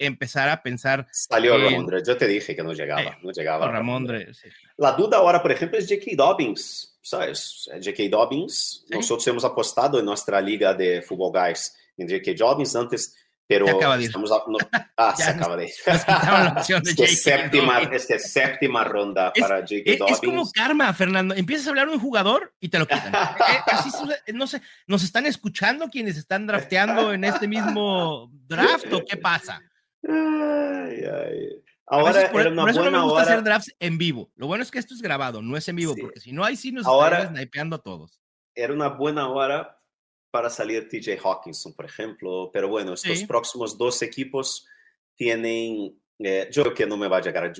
empezar a pensar. Salió Ramondre, yo te dije que no llegaba, eh, no llegaba. Ramondre, La duda ahora, por ejemplo, es J.K. Dobbins, ¿sabes? J.K. Dobbins, nosotros hemos apostado en nuestra liga de Football Guys en J.K. Dobbins antes pero acaba de estamos a, no, ah, *laughs* se acaba de ir. *laughs* es, que séptima, es que séptima ronda para J.K. Dobbins. Es como karma, Fernando. Empiezas a hablar de un jugador y te lo quitan. *laughs* Eh, así, no sé, ¿nos están escuchando quienes están drafteando en este mismo draft o qué pasa? Ay, ay. Ahora por, era una por eso buena no me gusta hora. hacer drafts en vivo. Lo bueno es que esto es grabado, no es en vivo, Sí. porque si no, ahí sí nos Ahora- a todos. Era una buena hora para salir TJ Hawkinson, por ejemplo. Pero bueno, estos Sí. próximos dos equipos tienen. eh, yo creo que no me va a llegar a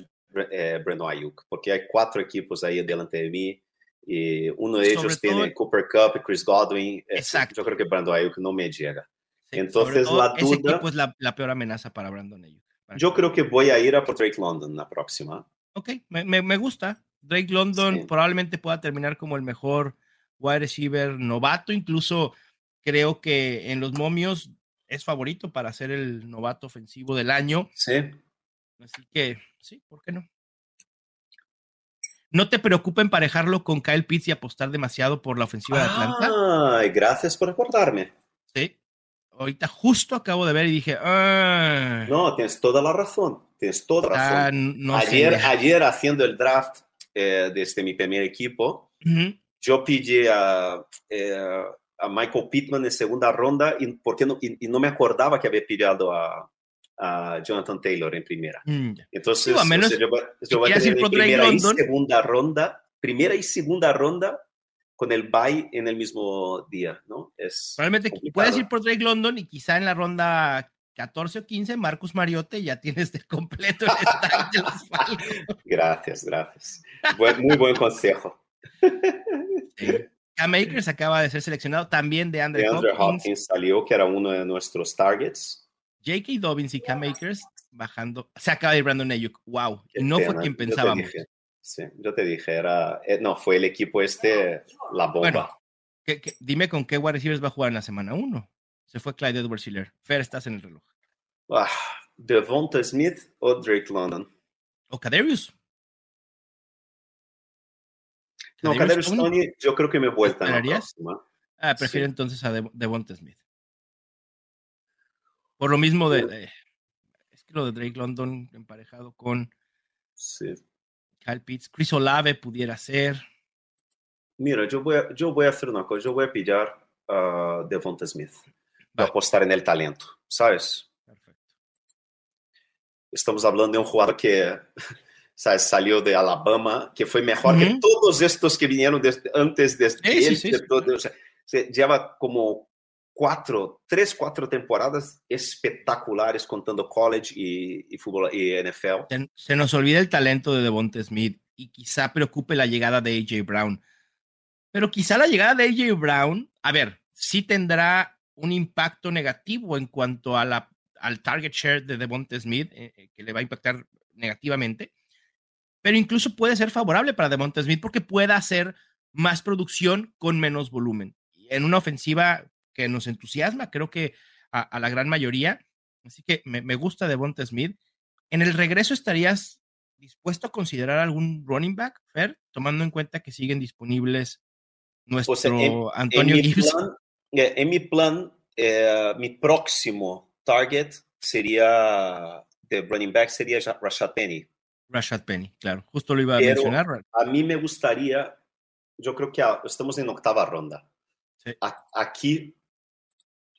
eh, Breno Ayuk, porque hay cuatro equipos ahí delante de mí y uno de ellos tiene Cooper Cup, Chris Godwin. Exacto. Yo creo que Brandon Ayuk no me llega. Entonces la duda... Ese equipo es la, la, peor amenaza para Brandon Ayuk. Yo creo que voy a ir a por Drake London la próxima. Ok, me, me, me gusta. Drake London sí. probablemente pueda terminar como el mejor wide receiver novato, incluso creo que en los momios es favorito para ser el novato ofensivo del año. Sí. Así que, sí, ¿por qué no? No te preocupa emparejarlo con Kyle Pitts y apostar demasiado por la ofensiva de Atlanta. Ay, gracias por recordarme. Sí. Ahorita justo acabo de ver y dije, ah, no, tienes toda la razón. Tienes toda la razón. ah, no ayer, sé. ayer haciendo el draft eh, desde mi primer equipo, yo pillé a, eh, a Michael Pittman en segunda ronda y, ¿por qué no, y, y no me acordaba que había pillado a, a Jonathan Taylor en primera. Mm. Entonces, a menos o sea, yo, voy- yo voy a tener Drake primera y London. segunda ronda, primera y segunda ronda con el bye en el mismo día, ¿no? Es Probablemente complicado. puedes ir por Drake London y quizá en la ronda 14 o 15, Marcus Mariote ya tienes de completo el stack de los. *laughs* Gracias, gracias. Buen- muy buen consejo. *laughs* Cam Akers acaba de ser seleccionado también de Andre De Andrew Hopkins. Hopkins salió, que era uno de nuestros targets. J.K. Dobbins y Cam Akers bajando. Se acaba de ir Brandon Ayuk. Wow. Qué no fue quien Yo te pensábamos. dije, sí, yo te dije, era, eh, no, fue el equipo este, la bomba. Bueno, ¿qué- qué- dime con qué wide receivers va a jugar en la semana 1. Se fue Clyde Edwards Hiller. Fer, estás en el reloj. Ah, Devonta Smith o Drake London. O Kadarius. No, Kadarius Tony, yo creo que me vuelta. Ah, prefiero Sí. entonces a Dev- Devonta Smith. Por lo mismo de, de- Es que lo de Drake London emparejado con Sí. Kyle Pitts. Chris Olave pudiera ser. Mira, yo voy, a, yo voy a hacer una cosa, yo voy a pillar a Devonta Smith. Voy a apostar en el talento, ¿sabes? Perfecto. Estamos hablando de un jugador que ¿sabes? salió de Alabama, que fue mejor que Ujú. todos estos que vinieron desde- antes de, Sí, él, sí, de sí. todo, o sea, se lleva como cuatro, tres, cuatro temporadas espectaculares contando college y, y fútbol y NFL. Se, se nos olvida el talento de Devonta Smith y quizá preocupe la llegada de AJ Brown. Pero quizá la llegada de AJ Brown, a ver, sí tendrá un impacto negativo en cuanto a la, al target share de Devonta Smith, eh, eh, que le va a impactar negativamente, pero incluso puede ser favorable para Devonta Smith porque pueda hacer más producción con menos volumen. En una ofensiva que nos entusiasma, creo que a, a la gran mayoría. Así que me, me gusta Devonta Smith. En el regreso estarías dispuesto a considerar algún running back, Fer, tomando en cuenta que siguen disponibles nuestro O sea, en- Antonio en mi plan, eh, en mi plan, eh, mi próximo target sería de running back sería Ra- Rashad Penny. Rashad Penny, claro, justo lo iba a Pero- mencionar. A mí me gustaría, yo creo que a- estamos en octava ronda. Sí. A- aquí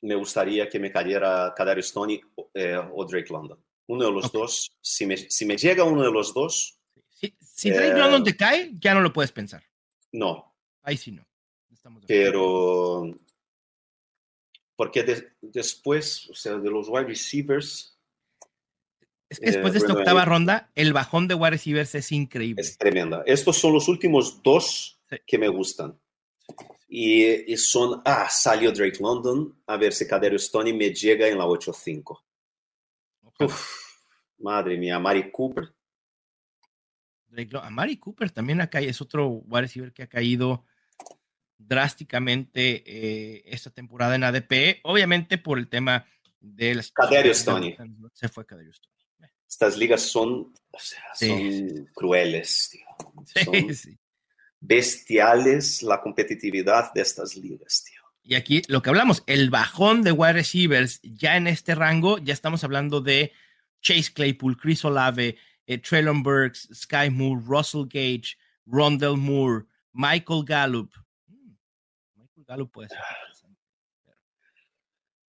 me gustaría que me cayera Kadarius Tony eh, o Drake London. Uno de los Ok. dos, si me, si me llega uno de los dos, Si, si Drake Eh, London te cae, ya no lo puedes pensar. no. Ahí sí no. Estamos. Pero, porque de- después, o sea, de los wide receivers, Es que después eh, de esta octava ronda, el bajón de wide receivers es increíble. es tremenda. Estos son los últimos dos Sí. que me gustan. Y, y son, ah, salió Drake London, a ver si Kadarius Tony me llega en la 8-5. Ojalá. Uf, madre mía, Mari Cooper. Drake London. Amari Cooper también acá es otro wide receiver que ha caído drásticamente eh, esta temporada en ADP, obviamente por el tema de las Kadarius Toney. Se fue Kadarius Toney. Estas ligas son, o sea, Sí. son crueles, tío. Son sí. bestiales la competitividad de estas ligas, tío. Y aquí lo que hablamos, el bajón de wide receivers, ya en este rango, ya estamos hablando de Chase Claypool, Chris Olave, eh, Traylon Burks, Sky Moore, Russell Gage, Rondell Moore, Michael Gallup. Mm, Michael Gallup puede ser. interesante.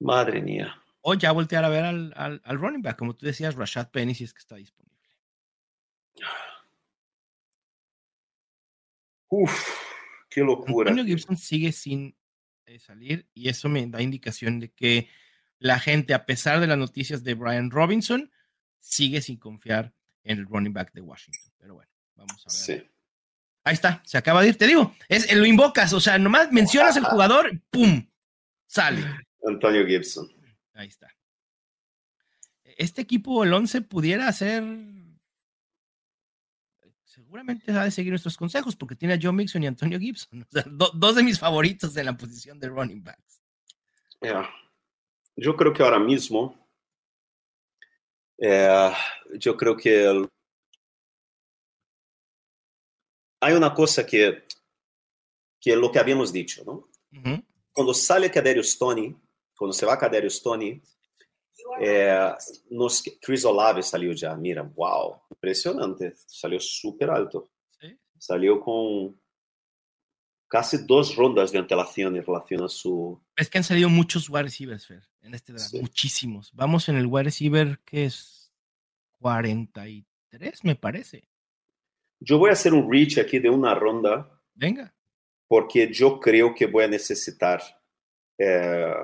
Madre mía. O ya voltear a ver al, al, al running back, como tú decías, Rashad Penny, si es que está disponible. Uf, qué locura. Antonio Gibson sigue sin eh, salir y eso me da indicación de que la gente, a pesar de las noticias de Brian Robinson, sigue sin confiar en el running back de Washington. Pero bueno, vamos a ver. Ahí está, se acaba de ir. Te digo, es, lo invocas, o sea, nomás mencionas el jugador, ¡pum! Sale. Antonio Gibson. Ahí está. Este equipo, el 11, pudiera ser. Seguramente ha de seguir nuestros consejos porque tiene a Joe Mixon y Antonio Gibson. O sea, dos de mis favoritos en la posición de running backs. Yo creo que ahora mismo. Eh, yo creo que hay una cosa que, que es lo que habíamos dicho, ¿no? Cuando sale Kadarius Tony, cuando se va Kadarius Tony, é, nos, Chris Olave saiu já, mira, uau, impressionante, saiu super alto. Sí. Salió con casi dos rondas de antelación en relación a su... Es que han salido muchos wide receivers, Fer, en este draft, sí. muchísimos. Vamos en el wide receiver que es 43, me parece. Yo voy a hacer un reach aquí de una ronda. Venga. Porque yo creo que voy a necesitar eh,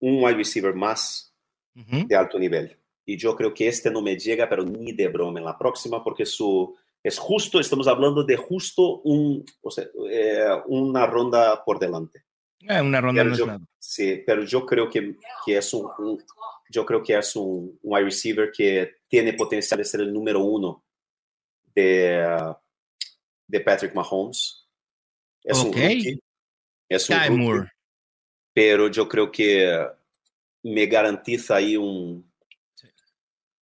un wide receiver más uh -huh. de alto nivel. Y yo creo que este no me llega, pero ni de broma en la próxima, porque su, es justo, estamos hablando de justo un, o sea, eh, una ronda por delante. Eh, una ronda pero yo. Sí, pero yo creo que, que es un, un, yo creo que es un, wide receiver que tiene potencial de ser el número uno de, de Patrick Mahomes. Es okay. un rookie. Es un Moore. Pero yo creo que me garantiza ahí un, Sí.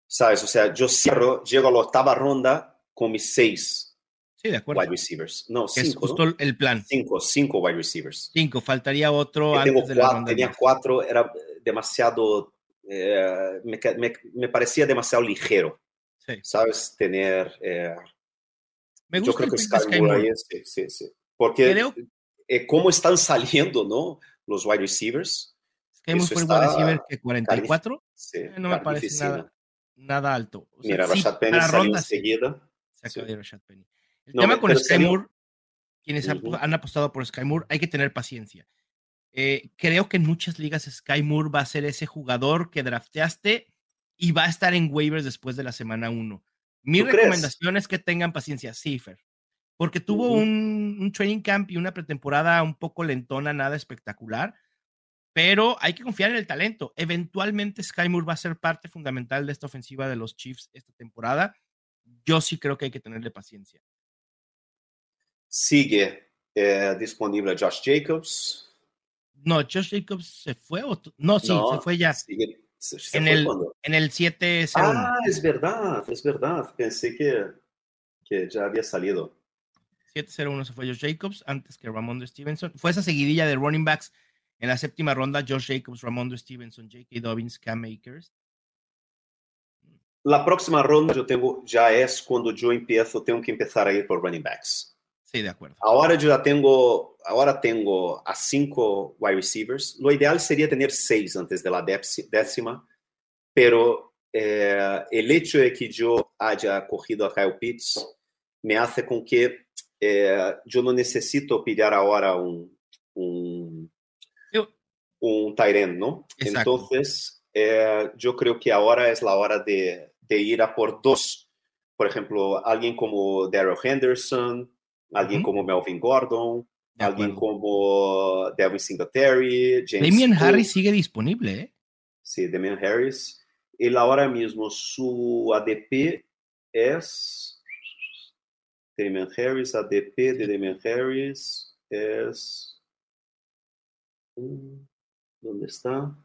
¿sabes? O sea, yo cierro, llego a la octava ronda con mis seis Sí, de acuerdo. wide receivers. No, Que es cinco, justo ¿no? el plan. Cinco, cinco wide receivers. Cinco, faltaría otro antes tengo de la cuatro, ronda tenía diez. cuatro, era demasiado, eh, me, me- me parecía demasiado ligero, Sí. ¿sabes? Tener... eh, Me yo gusta creo el que Sky Moore. ahí, sí, sí, sí. Porque Creo- eh, cómo están *laughs* saliendo, ¿no? Los wide receivers. Eso fue wide receiver que 44. Sí, Eh, no me parece nada, nada alto. O sea, Mira, sí, Rashad Penny salió rondas, sí, enseguida. se de ir Rashad Penny. El No, tema con Sky Moore, quienes han- apostado por Sky Moore, hay que tener paciencia. Eh, creo que en muchas ligas Sky Moore va a ser ese jugador que drafteaste y va a estar en waivers después de la semana 1. Mi ¿Tú crees? recomendación es que tengan paciencia, sí, Fer, porque tuvo un, un training camp y una pretemporada un poco lentona, nada espectacular, pero hay que confiar en el talento. Eventualmente Sky Moore va a ser parte fundamental de esta ofensiva de los Chiefs esta temporada. Yo sí creo que hay que tenerle paciencia. Sigue eh, disponible Josh Jacobs. No, Josh Jacobs se fue o no, sí, No, se fue ya sigue- se- se en fue el cuando- en el 7-0. Ah, es verdad, es verdad. Pensé que, que ya había salido. 7-0-1 se fue Josh Jacobs antes que Ramondo Stevenson. Fue esa seguidilla de running backs en la séptima ronda, Josh Jacobs, Ramondo Stevenson, J.K. Dobbins, Cam Akers. La próxima ronda yo tengo, ya es cuando yo empiezo, tengo que empezar a ir por running backs. Sí, de acuerdo. Ahora yo ya tengo, ahora tengo a cinco wide receivers. Lo ideal sería tener seis antes de la décima, pero eh, el hecho de que yo haya cogido a Kyle Pitts me hace con que eh, yo no necesito pillar ahora un, un, Yo- un tight end, ¿no? Exacto. Entonces, eh, yo creo que ahora es la hora de, de ir a por dos. Por ejemplo, alguien como Daryl Henderson, alguien Ujú. como Melvin Gordon, De alguien acuerdo. como Devin Singletary, James Damian Cook. Harris sigue disponible, ¿eh? Sí, Damian Harris. Él ahora mismo su ADP es. Damian Harris, ADP de Damian Harris es. Mm, ¿Dónde está?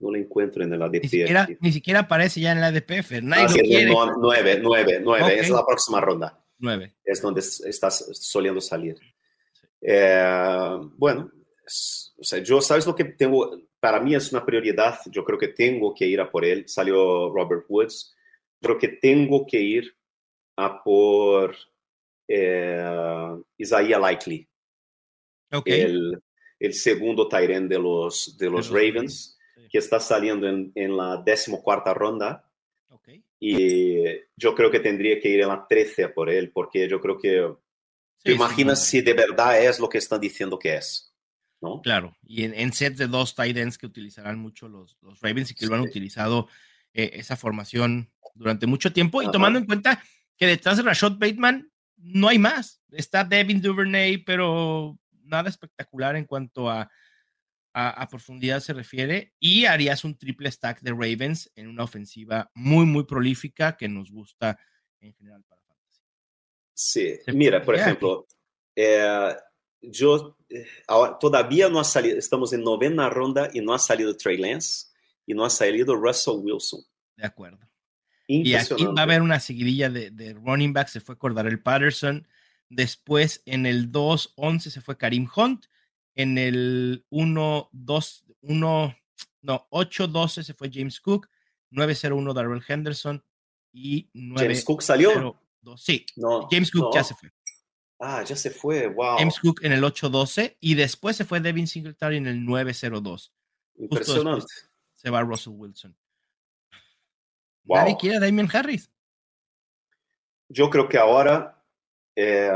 No lo encuentro en el ADP. Ni siquiera, aquí. ni siquiera aparece ya en la ADP, Nadie Ah, sí, no, nueve, nueve, nueve. Es la próxima ronda. 9. es donde es- estás soliendo salir. Eh, bueno, es- o sea, yo, ¿sabes lo que tengo? Para mí es una prioridad, yo creo que tengo que ir a por él. Salió Robert Woods. Creo que tengo que ir a por eh, Isaiah Likely, Ok. el, el segundo Tyrant de los, de los Ravens, Sí. que está saliendo en, en la decimocuarta ronda. ok. Y yo creo que tendría que ir en la 13 a por él, porque yo creo que Sí, ¿Te sí, imaginas no, si de verdad es lo que están diciendo que es? ¿No? Claro, y en, en sets de dos tight ends que utilizarán mucho los, los Ravens y que lo han Sí. utilizado eh, esa formación durante mucho tiempo y tomando en cuenta que detrás de Rashad Bateman no hay más. Está Devin Duvernay, pero nada espectacular en cuanto a, a, profundidad se refiere. Y harías un triple stack de Ravens en una ofensiva muy, muy prolífica que nos gusta en general para Fantasy. Sí, mira, por ejemplo, eh, yo eh, todavía no ha salido, estamos en novena ronda y no ha salido Trey Lance y no ha salido Russell Wilson. De acuerdo. Y aquí va a haber una seguidilla de, running back. Se fue el Patterson. Después en el 2-11 se fue Karim Hunt. En el 1-2, 1, no, 8-12 se fue James Cook. 9-0-1 Darrell Henderson. Y 9 James Cook salió. Sí, James Cook ya se fue. Ah, ya se fue, wow. James Cook en el 8-12 y después se fue Devin Singletary en el 9-0-2. Impresionante. Se va Russell Wilson. Nadie quiere a Damien Harris. Yo creo que ahora eh,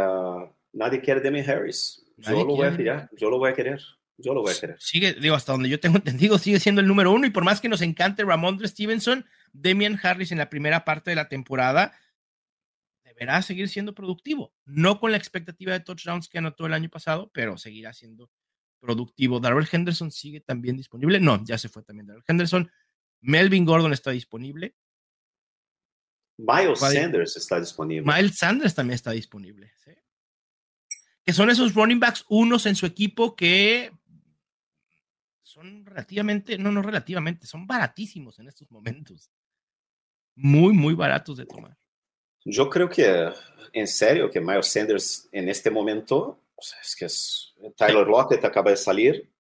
nadie quiere a Damien Harris. Yo lo voy a querer. Yo lo voy a querer. Yo lo voy a querer. Sigue, digo, hasta donde yo tengo *laughs* entendido, sigue siendo el número uno. Y por más que nos encante Ramondre Stevenson, Damien Harris en la primera parte de la temporada deberá seguir siendo productivo. No con la expectativa de touchdowns que anotó el año pasado, pero seguirá siendo productivo. Darrell Henderson sigue también disponible. No, ya se fue también Darrell Henderson. Melvin Gordon está disponible. Miles Sanders está disponible. Miles Sanders también está disponible. Que son esos running backs unos en su equipo que son relativamente, no, no relativamente, son baratísimos en estos momentos. Muy, muy baratos de tomar. Yo creo que, en serio, que Miles Sanders en este momento, es que es, Tyler Lockett acaba de salir.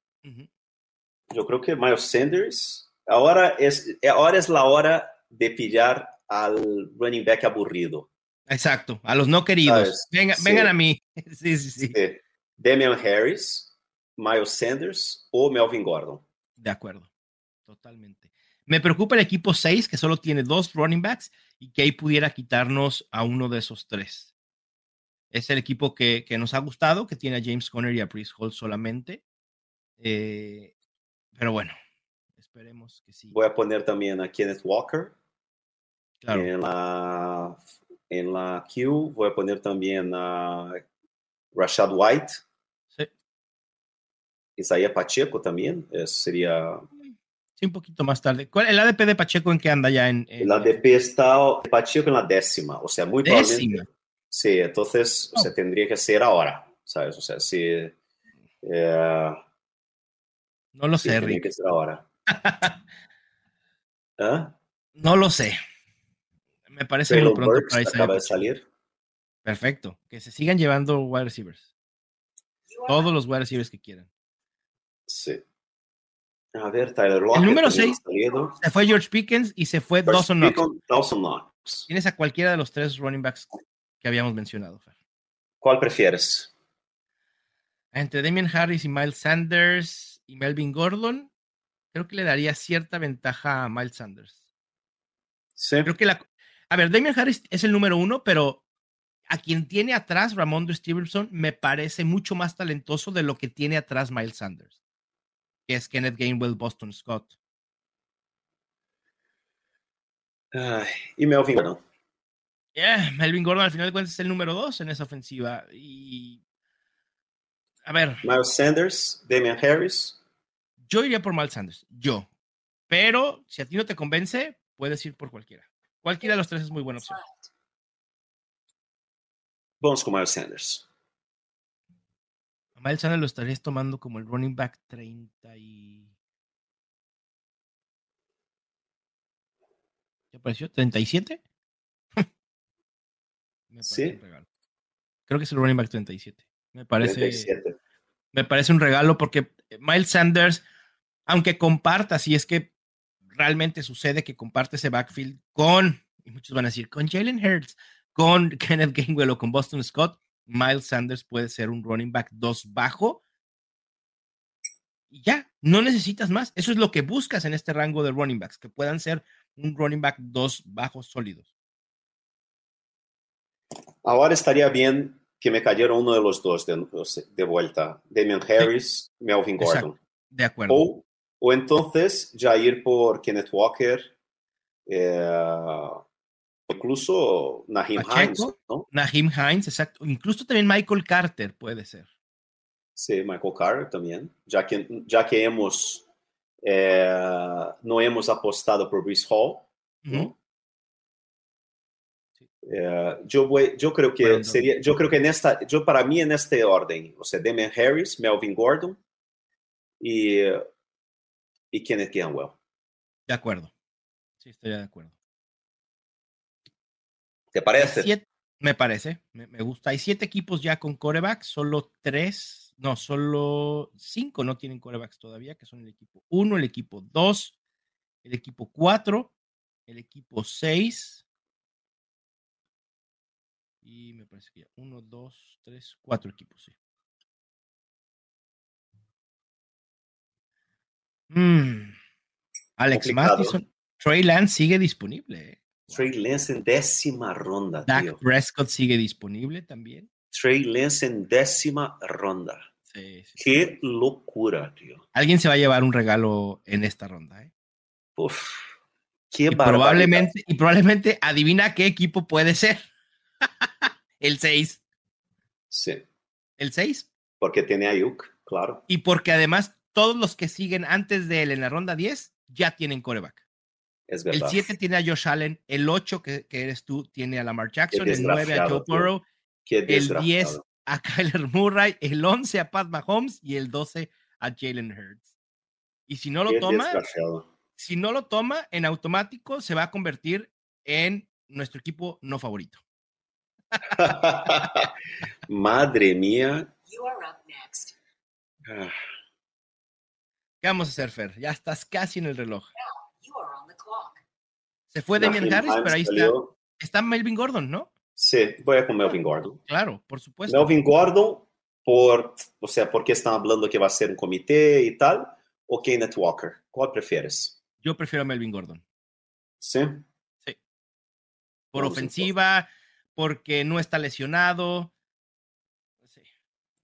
Yo creo que Miles Sanders, ahora es, ahora es la hora de pillar al running back aburrido. Exacto, a los no queridos. Vengan a mí. *laughs* sí, sí, sí, Damian Harris, Miles Sanders o Melvin Gordon. De acuerdo, totalmente. Me preocupa el equipo 6, que solo tiene dos running backs y que ahí pudiera quitarnos a uno de esos tres. Es el equipo que, que nos ha gustado, que tiene a James Conner y a Priest Hall solamente. Eh, pero bueno, esperemos que sí. Voy a poner también a Kenneth Walker en, la, en la Q voy a poner también a Rashad White. Sí. Isaías Pacheco también. sería. Sí, un poquito más tarde. ¿Cuál, ¿El ADP de Pacheco en qué anda ya? En, El ADP está Pacheco en la décima. O sea, muy décima. Sí, entonces se tendría que ser ahora. ¿Sabes? O sea, sí. Eh, no lo sé, Rick. que ser ahora. *laughs* ¿Ah? No lo sé. Me parece muy pronto para acaba de salir. Perfecto. Que se sigan llevando wide receivers. Todos los wide receivers que quieran. Sí. A ver, Tyler Lockett. El número 6 se fue George Pickens y se fue Dawson Knox. Dawson Knox. Tienes a cualquiera de los tres running backs que habíamos mencionado. ¿Cuál prefieres? Entre Damien Harris y Miles Sanders y Melvin Gordon, creo que le daría cierta ventaja a Miles Sanders. Sí. Creo que la, a ver, Damien Harris es el número uno, pero a quien tiene atrás Ramondre Stevenson me parece mucho más talentoso de lo que tiene atrás Miles Sanders, que es Kenneth Gainwell, Boston Scott. y Melvin Gordon. Yeah, Melvin Gordon al final de cuentas es el número dos en esa ofensiva. Y. A ver. Miles Sanders, Damian Harris. Yo iría por Miles Sanders, yo. Pero si a ti no te convence, puedes ir por cualquiera. Cualquiera de los tres es muy buena opción. Vamos con Miles Sanders. A Miles Sanders lo estarías tomando como el running back 30 y... ¿Qué pareció? ¿37? *laughs* Me sí. Creo que es el running back 37. Me parece... Me parece un regalo porque Miles Sanders, aunque comparta, si es que realmente sucede que comparte ese backfield con, y muchos van a decir, con Jalen Hurts, con *laughs* Kenneth Gainwell o con Boston Scott, Miles Sanders puede ser un running back 2 bajo. Y ya, no necesitas más. Eso es lo que buscas en este rango de running backs, que puedan ser un running back 2 bajos sólidos. Ahora estaría bien que me cayera uno de los dos de, vuelta. Damian Harris, Melvin Gordon. De acuerdo. O entonces ya ir por Kenneth Walker Eh, incluso Nahim Hines, ¿no? Nahim Hines, exacto. Incluso también Michael Carter puede ser. Sí, Michael Carter también. Ya que, ya que hemos, eh, no hemos apostado por Bruce Hall, ¿no? Eh, yo, voy, yo creo que sería, yo creo que en esta, yo para mí en este orden, o sea, Damian Harris, Melvin Gordon y, y Kenneth Gainwell. De acuerdo. Sí, estoy de acuerdo. ¿Te parece? me parece, me, me, gusta. Hay siete equipos ya con coreback, solo tres, no, solo cinco no tienen corebacks todavía, que son el equipo uno, el equipo dos, el equipo cuatro, el equipo seis, y me parece que ya uno, dos, tres, cuatro equipos, sí. Mm. Alex Mattison, Trey Lance sigue disponible. ¿eh? Trey Lance en décima ronda. Dak Prescott sigue disponible también. Trey Lance en décima ronda. Sí, sí, Qué locura, tío. Alguien se va a llevar un regalo en esta ronda, ¿eh? Uf, qué y probablemente, y probablemente adivina qué equipo puede ser. *laughs* el 6. Sí. El 6. Porque tiene a Yuk, claro. Y porque además todos los que siguen antes de él en la ronda 10 ya tienen coreback. Es verdad. El 7 tiene a Josh Allen, el 8 que, que, eres tú tiene a Lamar Jackson, el 9 a Joe Burrow, el 10 a *laughs* Kyler Murray, el 11 a Pat Mahomes y el 12 a Jalen Hurts. Y si no lo Qué toma, si no lo toma, en automático se va a convertir en nuestro equipo no favorito. *laughs* Madre mía. Ah. ¿Qué vamos a hacer, Fer? Ya estás casi en el reloj. Se fue Demian Harris, pero ahí está. Está Melvin Gordon, ¿no? Sí, voy a con Melvin Gordon. Claro, por supuesto. Melvin Gordon, por, o sea, porque están hablando que va a ser un comité y tal, o Kenneth Walker. ¿Cuál prefieres? Yo prefiero a Melvin Gordon. ¿Sí? Sí. Por Vamos ofensiva, porque no está lesionado.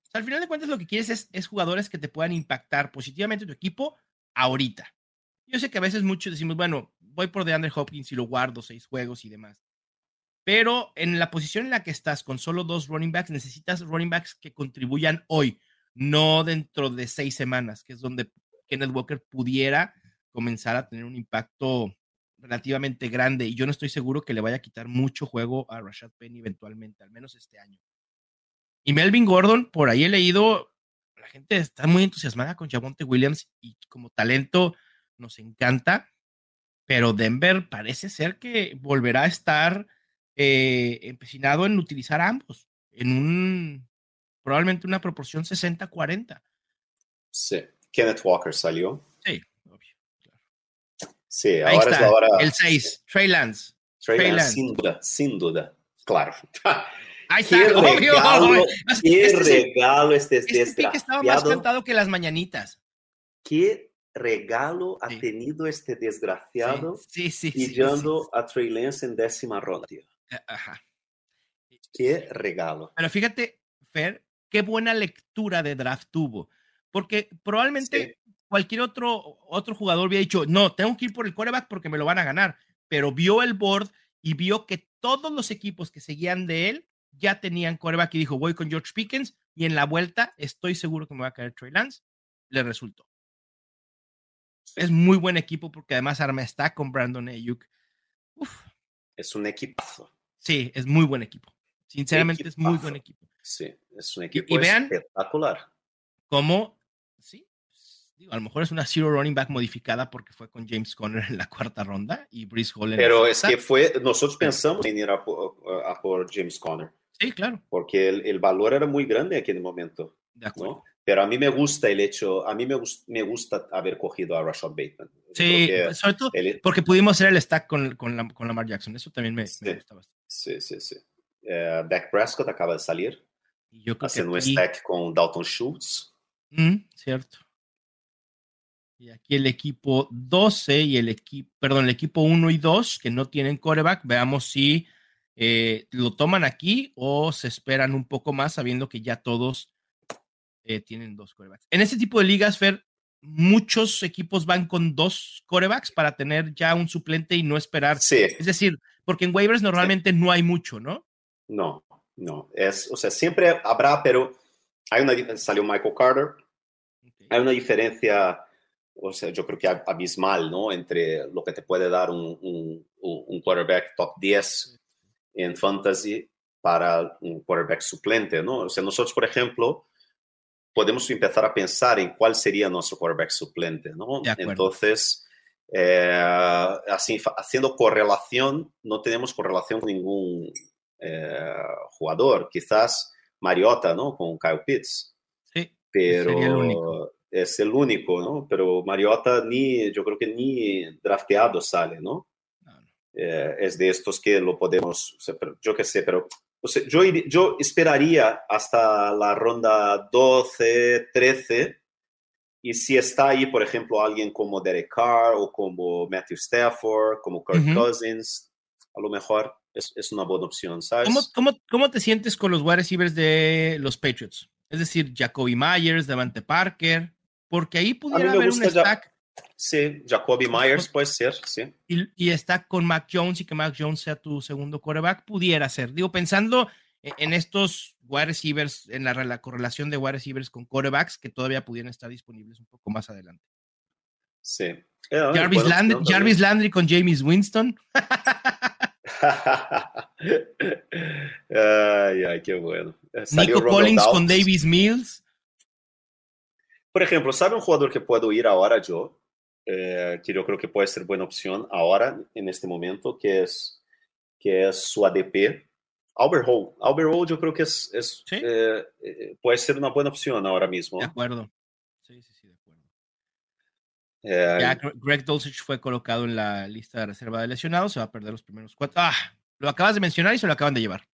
O sea, al final de cuentas lo que quieres es, es, jugadores que te puedan impactar positivamente tu equipo ahorita. Yo sé que a veces muchos decimos, bueno, voy por DeAndre Hopkins y lo guardo seis juegos y demás. Pero en la posición en la que estás con solo dos running backs, necesitas running backs que contribuyan hoy, no dentro de seis semanas, que es donde Kenneth Walker pudiera comenzar a tener un impacto relativamente grande y yo no estoy seguro que le vaya a quitar mucho juego a Rashad Penny eventualmente, al menos este año. Y Melvin Gordon, por ahí he leído, la gente está muy entusiasmada con Javonte Williams y como talento nos encanta, pero Denver parece ser que volverá a estar eh, empecinado en utilizar a ambos en un probablemente una proporción 60-40. Sí, Kenneth Walker salió. Sí, Sí, ahora está, es la hora. El 6, Trey Lance. Trey, Trey Lance, Lance, sin duda, sin duda. Claro. *laughs* Ahí está, qué obvio. regalo, qué este regalo este, este, este estaba más cantado que las mañanitas. Qué regalo ha sí. tenido este desgraciado sí, sí, pillando a Trey Lance en décima ronda. Ajá. Qué regalo. Pero fíjate, Fer, qué buena lectura de draft tuvo. Porque probablemente cualquier otro, otro jugador hubiera dicho, no, tengo que ir por el quarterback porque me lo van a ganar, pero vio el board y vio que todos los equipos que seguían de él ya tenían quarterback y dijo, voy con George Pickens y en la vuelta estoy seguro que me va a caer Trey Lance. Le resultó. Es muy buen equipo porque además Arma está con Brandon Ayuk. Uf. Es un equipazo. Sí, es muy buen equipo. Sinceramente equipazo. es muy buen equipo. Sí, es un equipo y, y vean espectacular. Cómo, sí, digo, a lo mejor es una zero running back modificada porque fue con James Conner en la cuarta ronda y Brice Hall en Pero la es que fue, nosotros pensamos en ir a por, a por James Conner. Sí, claro. Porque el, el, valor era muy grande en aquel momento. De acuerdo. ¿no? Pero a mí me gusta el hecho, a mí me, gust, me gusta haber cogido a Rashad Bateman. Sí, sobre todo el, porque pudimos hacer el stack con, con, la, con Lamar Jackson. Eso también me, sí, me gusta bastante. Sí, sí, sí. Uh, Dak Prescott acaba de salir. Y yo creo haciendo que aquí... un stack con Dalton Schultz. Mm, cierto. Y aquí el equipo 12 y el equipo, perdón, el equipo 1 y 2 que no tienen coreback, veamos si eh, lo toman aquí o se esperan un poco más sabiendo que ya todos eh, tienen dos corebacks. En este tipo de ligas, Fer, muchos equipos van con dos corebacks para tener ya un suplente y no esperar. Sí. Es decir, porque en waivers normalmente no hay mucho, ¿no? No, no. Es, o sea, siempre habrá, pero hay una diferencia. Salió Michael Carter. Hay una diferencia, o sea, yo creo que abismal, ¿no? Entre lo que te puede dar un, un, un quarterback top 10 en fantasy para un quarterback suplente, ¿no? O sea, nosotros, por ejemplo, podemos empezar a pensar en cuál sería nuestro quarterback suplente, ¿no? Entonces, eh, así, haciendo correlación, no tenemos correlación con ningún eh, jugador, quizás Mariota, ¿no? Con Kyle Pitts. Sí, pero es el único, ¿no? Pero Mariota ni, yo creo que ni drafteado sale, ¿no? Eh, es de estos que lo podemos, yo qué sé, pero yo, yo esperaría hasta la ronda 12, 13, y si está ahí, por ejemplo, alguien como Derek Carr o como Matthew Stafford, como Kirk Cousins, a lo mejor es, es, una buena opción, ¿sabes? ¿Cómo, cómo, cómo te sientes con los wide receivers de los Patriots? Es decir, Jacoby Myers, Devante Parker, porque ahí pudiera haber un stack. Sí, Jacoby Myers puede ser, sí. Y, y, está con Mac Jones y que Mac Jones sea tu segundo quarterback, pudiera ser. Digo, pensando en estos wide receivers, en la, la correlación de wide receivers con quarterbacks que todavía pudieran estar disponibles un poco más adelante. Sí. Jarvis, bueno, Landry, Jarvis Landry con James Winston. *laughs* *laughs* ay, ay, qué bueno. Salió Nico Collins con Davis Mills. Por ejemplo, ¿sabe un jugador que puedo ir ahora yo? Eh, que yo creo que puede ser buena opción ahora, en este momento, que es, que es su ADP. Albert Hall. Albert Hall yo creo que es, es ¿Sí? eh, eh, puede ser una buena opción ahora mismo. De acuerdo. Sí, sí, sí, de acuerdo. Eh, ya Greg Dulcich fue colocado en la lista de reserva de lesionados, se va a perder los primeros cuatro. Ah, lo acabas de mencionar y se lo acaban de llevar.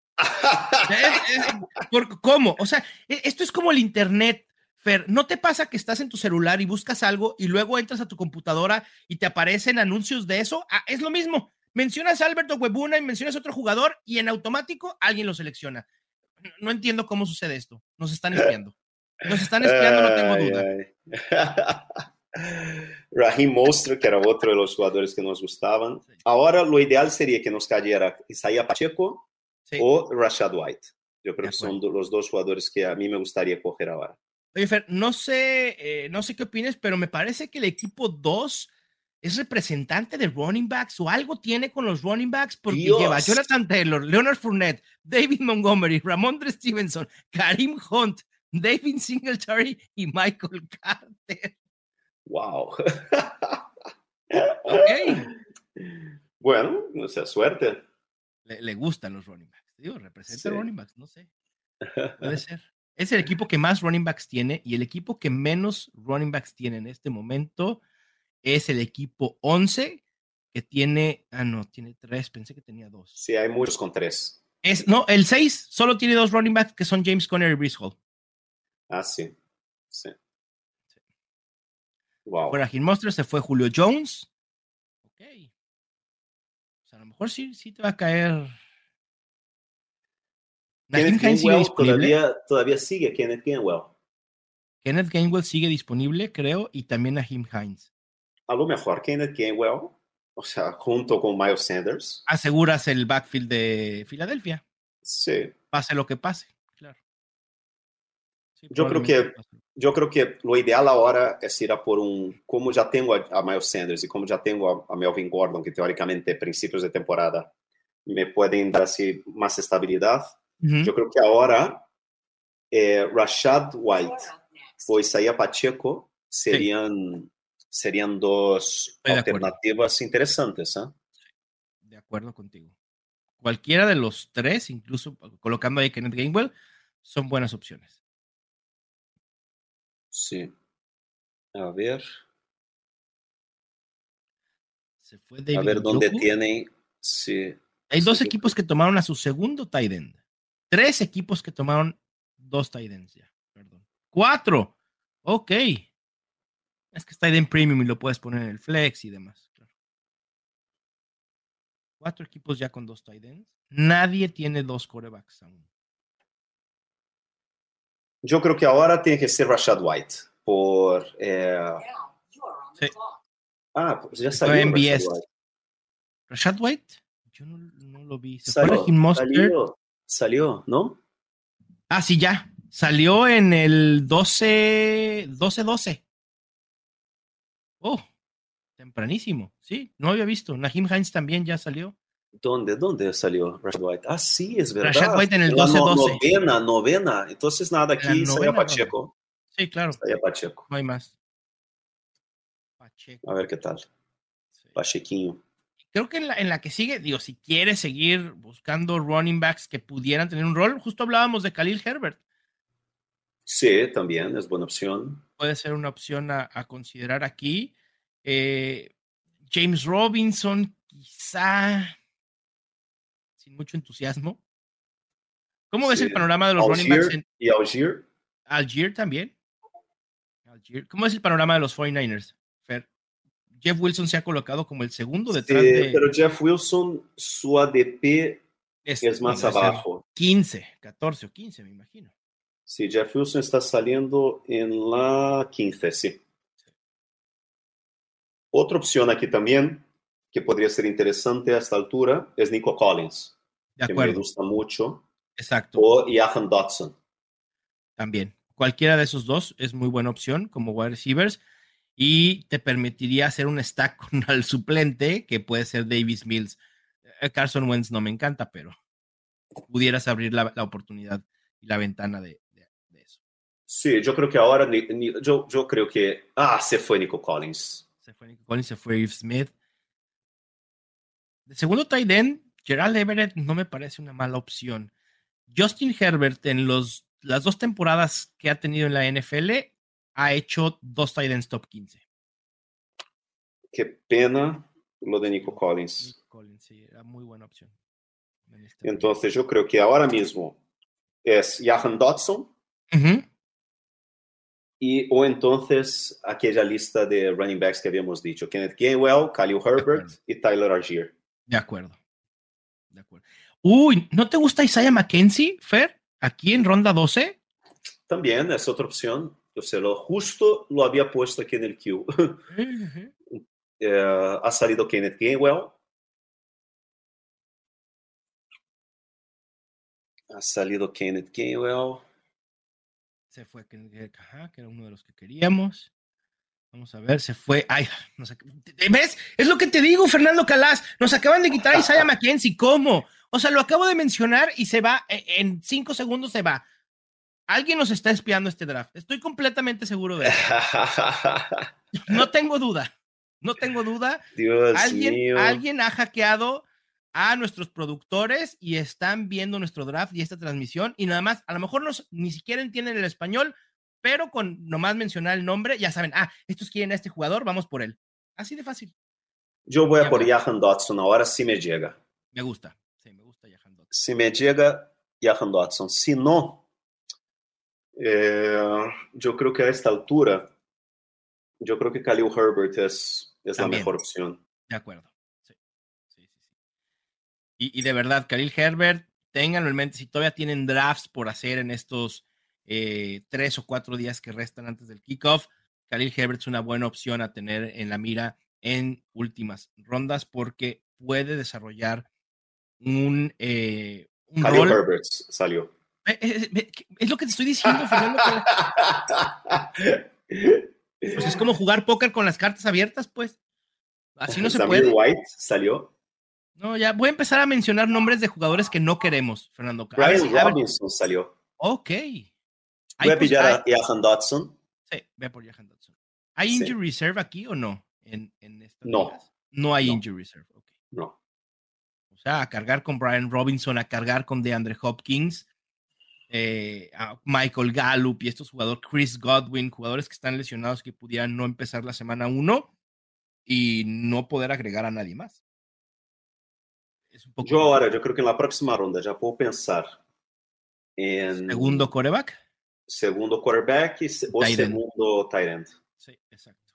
por, ¿Cómo? O sea, e, esto es como el Internet. Fer, ¿no te pasa que estás en tu celular y buscas algo y luego entras a tu computadora y te aparecen anuncios de eso? Ah, es lo mismo. Mencionas a Alberto Huebuna y mencionas a otro jugador y en automático alguien lo selecciona. No, no entiendo cómo sucede esto. Nos están *laughs* espiando. Nos están espiando, no tengo duda. *laughs* Raheem Monster, que era otro de los jugadores que nos gustaban. Ahora lo ideal sería que nos cayera Isaiah Pacheco sí. o Rashad White. Yo creo que son los dos jugadores que a mí me gustaría coger ahora. Oye, Fer, no sé, eh, no sé qué opines, pero me parece que el equipo 2 es representante de running backs o algo tiene con los running backs porque Dios. lleva Jonathan Taylor, Leonard Fournette, David Montgomery, Ramondre Stevenson, Karim Hunt, David Singletary y Michael Carter. Wow. ok. Bueno, o sea, suerte. Le, le gustan los running backs. Digo, representa Sí. running backs, no sé. Puede *laughs* ser. Es el equipo que más running backs tiene y el equipo que menos running backs tiene en este momento es el equipo 11 que tiene, ah no, tiene tres, pensé que tenía dos. Sí, hay muchos con tres. Es, no, el 6 solo tiene dos running backs que son James Conner y Brees Hall. Ah, sí. Sí. Wow. Fuera Jim Monster se fue Julio Jones. Ok. Sea, a lo mejor sí, sí te va a caer. Kenneth Gainwell todavía, todavía sigue, Kenneth Gainwell. Kenneth Gainwell sigue disponible, creo, y también Naheem Hines. A lo mejor Kenneth Gainwell, o sea, junto con Miles Sanders. Aseguras el backfield de Filadelfia, Sí. pase lo que pase, claro. Sí, Yo creo que-. Yo creo que lo ideal ahora es ir a por un, como ya tengo a, a Miles Sanders y como ya tengo a, a Melvin Gordon, que teóricamente principios de temporada me pueden dar así más estabilidad. Yo creo que ahora eh, Rashad White o Isaiah Pacheco serían, serían dos Estoy de alternativas interesantes. ¿eh? De acuerdo contigo. Cualquiera de los tres, incluso colocando ahí Kenneth Gainwell, son buenas opciones. Sí. A ver, Se fue David a ver dónde tienen. Sí. Hay dos Sí, equipos que tomaron a su segundo tight end. Tres equipos que tomaron dos tight ends ya. Perdón. Cuatro. Ok. Es que es tight end premium y lo puedes poner en el flex y demás. Claro. Cuatro equipos ya con dos tight ends. Nadie tiene dos corebacks aún. Yo creo que ahora tiene que ser Rashad White por, eh, Sí. Ah, pues ya Fue salió. en Rashad. White. Rashad White, yo no, no lo vi. Se fue Salió, Raheem Mostert. salió, salió, ¿no? Ah, sí, ya. Salió en el 12, 12-12. Oh, tempranísimo. Sí, no había visto. Nahim Hines también ya salió. ¿Dónde, ¿Dónde salió Rashad White? Ah, sí, es verdad. Rashad White en el La no- 12-12. novena, novena. Entonces, nada, aquí novena, Pacheco. Sí, claro. Salió Pacheco. No hay más. Pacheco. A ver qué tal. sí. Pachequinho. Creo que en la, en la que sigue, digo, si quieres seguir buscando running backs que pudieran tener un rol, justo hablábamos de Khalil Herbert. Sí, también es buena opción. Puede ser una opción a, a considerar aquí. Eh, James Robinson, quizá sin mucho entusiasmo. ¿Cómo ves Sí. el panorama de los running backs Algier en y Algier. Algier también? Algier. ¿Cómo es el panorama de los 49ers? Jeff Wilson se ha colocado como el segundo detrás Sí, de. Pero Jeff Wilson, su ADP este, es más abajo. 15, 14 o 15, me imagino. Sí, Jeff Wilson está saliendo en la 15, sí. Otra opción aquí también, que podría ser interesante a esta altura, es Nico Collins, De que me acuerdo, gusta mucho, exacto. o Johan Dotson. También. Cualquiera de esos dos es muy buena opción como wide receivers y te permitiría hacer un stack *laughs* con el suplente que puede ser Davis Mills. Eh, Carson Wentz no me encanta, pero pudieras abrir la, la oportunidad y la ventana de, de- de eso. Sí, yo creo que ahora, ni- ni- yo, yo creo que, ah, se fue Nico Collins. Se fue Nico Collins, se fue Irv Smith. De segundo tight end, Gerald Everett no me parece una mala opción. Justin Herbert en los, las dos temporadas que ha tenido en la NFL ha hecho dos tight ends top 15. Qué pena lo de Nico Collins. Nico Collins, sí, era muy buena opción. en este Entonces yo creo que ahora mismo es Johan Dotson Ujú, y o entonces aquella lista de running backs que habíamos dicho, Kenneth Gainwell, Khalil Herbert y Tyler Algier. De acuerdo. De acuerdo. Uy, ¿no te gusta Isaiah McKenzie, Fer? Aquí en ronda 12. También es otra opción. Yo sé, lo justo lo había puesto aquí en el queue. Ujú. *laughs* Eh, ha salido Kenneth Gainwell. Ha salido Kenneth Gainwell. Se fue, que, ajá, que era uno de los que queríamos. Vamos a ver, se fue. Ay, no sé. ¿Ves? Es lo que te digo, Fernando Calas. Nos acaban de quitar a Isaiah *laughs* McKenzie. ¿Cómo? O sea, lo acabo de mencionar y se va. e- En cinco segundos se va. Alguien nos está espiando este draft. Estoy completamente seguro de eso. *laughs* No tengo duda. No tengo duda. Dios alguien, mío. alguien ha hackeado a nuestros productores y están viendo nuestro draft y esta transmisión y nada más, a lo mejor no, ni siquiera entienden el español, pero con nomás mencionar el nombre, ya saben, ah, estos quieren a este jugador, vamos por él. Así de fácil. Yo voy a por va. Johan Dotson ahora si me llega. Me gusta. Sí, me gusta Jahan Dotson. Si me llega, Johan Dotson. Si no, eh, yo creo que a esta altura, yo creo que Khalil Herbert es, es la mejor opción. De acuerdo. Sí, sí, sí. Y, y de verdad, Khalil Herbert, ténganlo en mente, si todavía tienen drafts por hacer en estos eh, tres o cuatro días que restan antes del kickoff, Khalil Herbert es una buena opción a tener en la mira en últimas rondas porque puede desarrollar un, eh, un Khalil rol. Herbert salió. Eh, eh, eh, Es lo que te estoy diciendo, Fernando. *laughs* Pues es como jugar póker con las cartas abiertas, pues. Así no se Zamir puede. White salió. No, ya voy a empezar a mencionar nombres de jugadores que no queremos, Fernando. Brian Robinson salió. ok. Voy a pues, pillar a Johan Dotson. sí, ve por Jahan Dotson. ¿Hay Sí. injury reserve aquí o no? En, en No. ligas? No hay No. injury reserve. ok. No. O sea, a cargar con Brian Robinson, a cargar con DeAndre Hopkins, eh, a Michael Gallup y estos jugadores, Chris Godwin, jugadores que están lesionados que pudieran no empezar la semana 1 y no poder agregar a nadie más. Es un poco Yo ahora, yo creo que en la próxima ronda ya puedo pensar en segundo coreback. segundo quarterback y o Tight segundo tight end. Sí, exacto.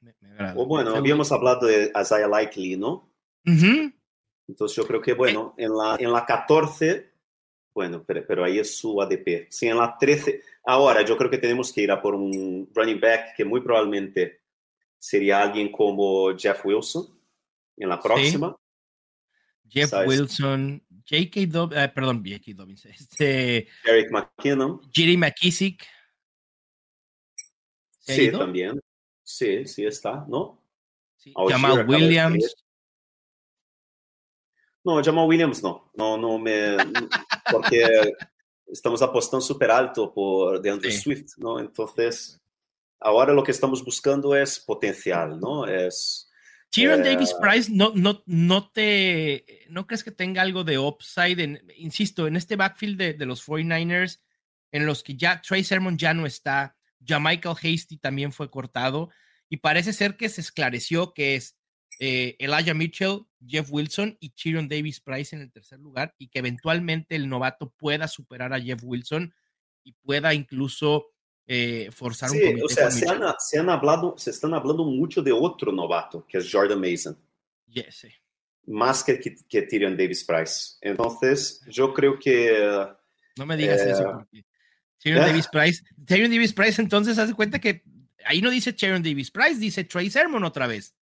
Me, me agrada. O bueno, Segundo- habíamos hablado de Isaiah Likely, ¿no? Ujú. Entonces yo creo que, bueno, en la, en la 14, bueno, pero, pero ahí es su ADP. Sí, en la 13, ahora yo creo que tenemos que ir a por un running back que muy probablemente sería alguien como Jeff Wilson en la próxima. Jeff Wilson, J.K. Dobbins, eh, perdón, J.K. Dobbins, *laughs* este, Eric McKinnon, Jerry McKissick. Sí, también. Sí, sí está, ¿no? Jamal Williams. No, Jamal Williams no. No, no me. Porque estamos apostando súper alto por DeAndre Swift, ¿no? Entonces, ahora lo que estamos buscando es potencial, ¿no? Es. Kieran eh, Davis Price, no, no, no te. ¿No crees que tenga algo de upside? insisto, en este backfield de, de, los 49ers, en los que ya Trey Sermon ya no está, ya Michael Hasty también fue cortado, y parece ser que se esclareció que es eh, Elijah Mitchell, Jeff Wilson y Chiron Davis Price en el tercer lugar y que eventualmente el novato pueda superar a Jeff Wilson y pueda incluso eh, forzar un comité. O sea, se han, se han, hablado, se están hablando mucho de otro novato, que es Jordan Mason. Yes, Más que, que, Tyrion Davis Price. Entonces, yo creo que... No me digas eso. Eh, porque Tyrion Davis Price. Tyrion Davis Price, entonces, hace cuenta que ahí no dice Tyrion Davis Price, dice Trey Sermon otra vez.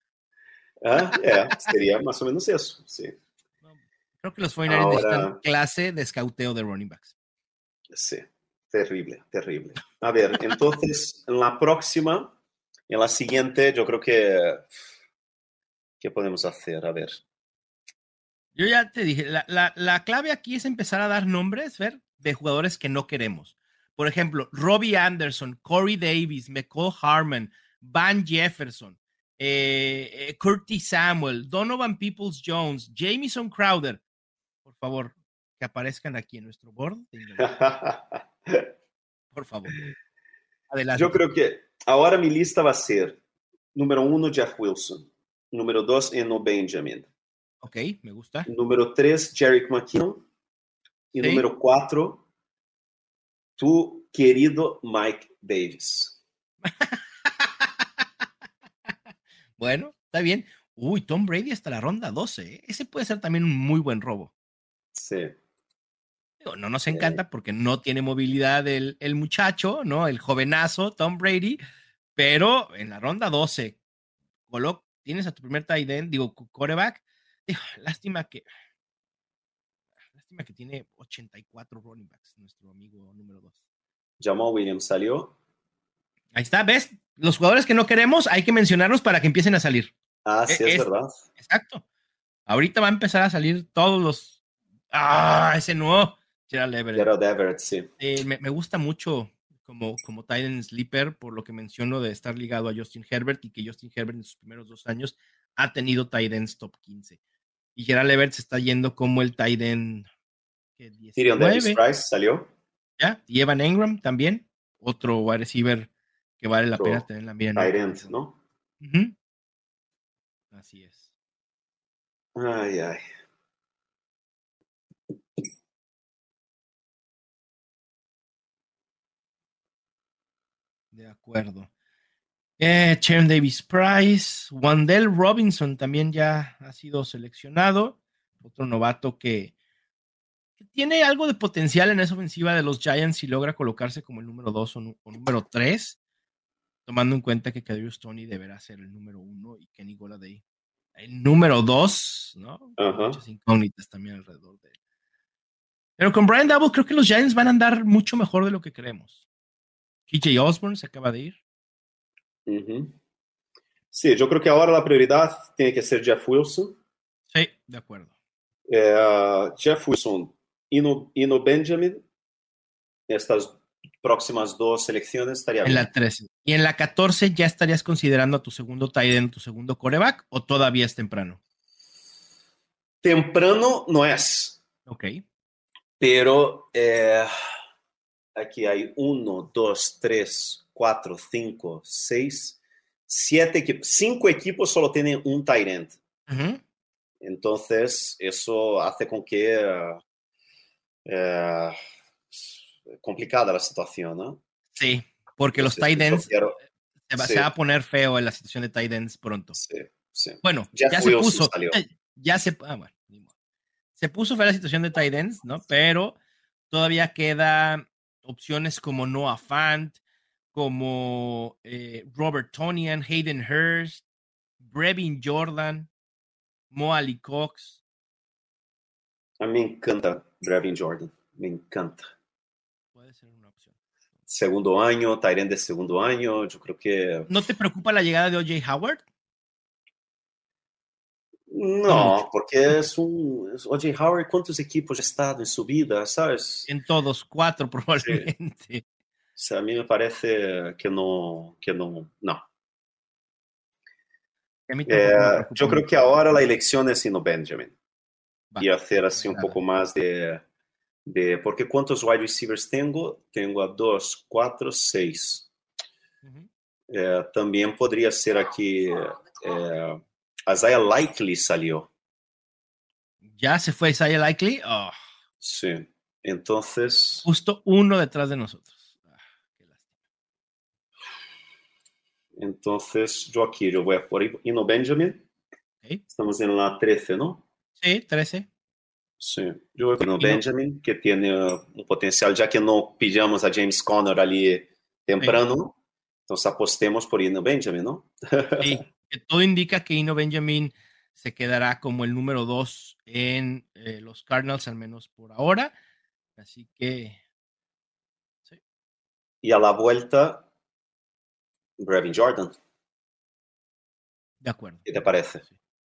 Ah, é, sería más o menos eso, sí. Creo que los 49ers necesitan clase de escauteo de running backs. Sí, terrible, terrible. A ver, entonces, en la próxima, en la siguiente, yo creo que... ¿Qué podemos hacer? A ver. Yo ya te dije, la, la, la clave aquí es empezar a dar nombres, ver, de jugadores que no queremos. Por ejemplo, Robbie Anderson, Corey Davis, McCall Harmon, Van Jefferson, eh, eh, Curtis Samuel, Donovan Peoples Jones, Jamison Crowder. Por favor, que aparezcan aquí en nuestro board. *laughs* Por favor. Adelante. Yo creo que ahora mi lista va a ser número uno, Jeff Wilson. Número dos, Eno Benjamin. Ok, me gusta. Número tres, Jerick McKinnon. Y número cuatro, tu querido Mike Davis. *laughs* Bueno, está bien. Uy, Tom Brady hasta la ronda 12. ¿eh? Ese puede ser también un muy buen robo. Sí. no nos encanta porque no tiene movilidad el, el, muchacho, ¿no? El jovenazo Tom Brady, pero en la ronda 12, tienes a tu primer tight end, digo, coreback. lástima que. Lástima que tiene 84 running backs, nuestro amigo número 2. Jamal Williams salió. Ahí está, ¿ves? Los jugadores que no queremos hay que mencionarlos para que empiecen a salir. Ah, sí, es, verdad. Exacto. Ahorita va a empezar a salir todos los. Ah, ese no. Gerald Everett. Gerald Everett, sí. Eh, me, gusta mucho como, como Titan Sleeper, por lo que menciono de estar ligado a Justin Herbert y que Justin Herbert en sus primeros dos años ha tenido Titans top 15. Y Gerald Everett se está yendo como el Titan. Tyrion Davis Price salió. Ya, y Evan Engram también, otro wide receiver que vale la pena tener la mira. ¿no? Así es. Ay, ay. De acuerdo. Eh, Davis Price, Wandell Robinson también ya ha sido seleccionado, otro novato que, tiene algo de potencial en esa ofensiva de los Giants y logra colocarse como el número 2 o, o, número 3 tomando en cuenta que Kadrius Tony deberá ser el número uno y Kenny Goladay el número dos, ¿no? Muchas incógnitas también alrededor de él. Pero con Brian Double creo que los Giants van a andar mucho mejor de lo que creemos. KJ Osborne se acaba de ir. Sí, yo creo que ahora la prioridad tiene que ser Jeff Wilson. Sí, de acuerdo. Eh, Jeff Wilson, Ino, Ino Benjamin, estas próximas dos selecciones estaría En la 13. ¿Y en la 14 ya estarías considerando a tu segundo tight end, tu segundo coreback o todavía es temprano? Temprano no es. Ok. Pero eh, aquí hay uno, dos, tres, cuatro, cinco, seis, siete equipos. Cinco equipos solo tienen un tight end. Entonces, eso hace con que eh, complicada la situación, ¿no? Sí, porque los tight ends se, va, a poner feo en la situación de tight ends pronto. Sí, sí. Bueno, ya, se puso. Ya se, ah, bueno, se puso fea la situación de tight ends, ¿no? Pero todavía queda opciones como Noah Fant, como eh, Robert Tonian, Hayden Hurst, Brevin Jordan, Mo Ali Cox. A mí me encanta Brevin Jordan, me encanta. Puede ser una opción. Segundo año, Tyrant de segundo año, yo creo que... ¿No te preocupa la llegada de OJ Howard? No, porque es un. O.J. Howard, ¿cuántos equipos ha estado en su vida, sabes? En todos, cuatro probablemente. Sí. O sea, a mí me parece que no. Que no, no. Eh, yo creo que ahora la elección es Sino Benjamin. Va. Y hacer así un poco más de, de. Porque ¿cuántos wide receivers tengo? Tengo a dos, cuatro, seis. Uh -huh. eh, también podría ser aquí. Eh, Isaiah Likely salió. ¿Ya se fue Isaiah Likely? Oh. Sí. Entonces. Justo uno detrás de nosotros. Ah, qué lástima. Entonces, yo aquí yo voy a por Ino Benjamin. Okay. Estamos en la 13, ¿no? Sí, 13. Yo voy con Ino Benjamin, que tiene un potencial, ya que no pillamos a James Conner ali temprano. Sí. Entonces apostemos por Ino Benjamin, ¿no? Sí. todo indica que Ino Benjamin se quedará como el número dos en eh, los Cardinals, al menos por ahora. Así que. Sí. Y a la vuelta, Brevin Jordan. De acuerdo. ¿Qué te parece? Sí,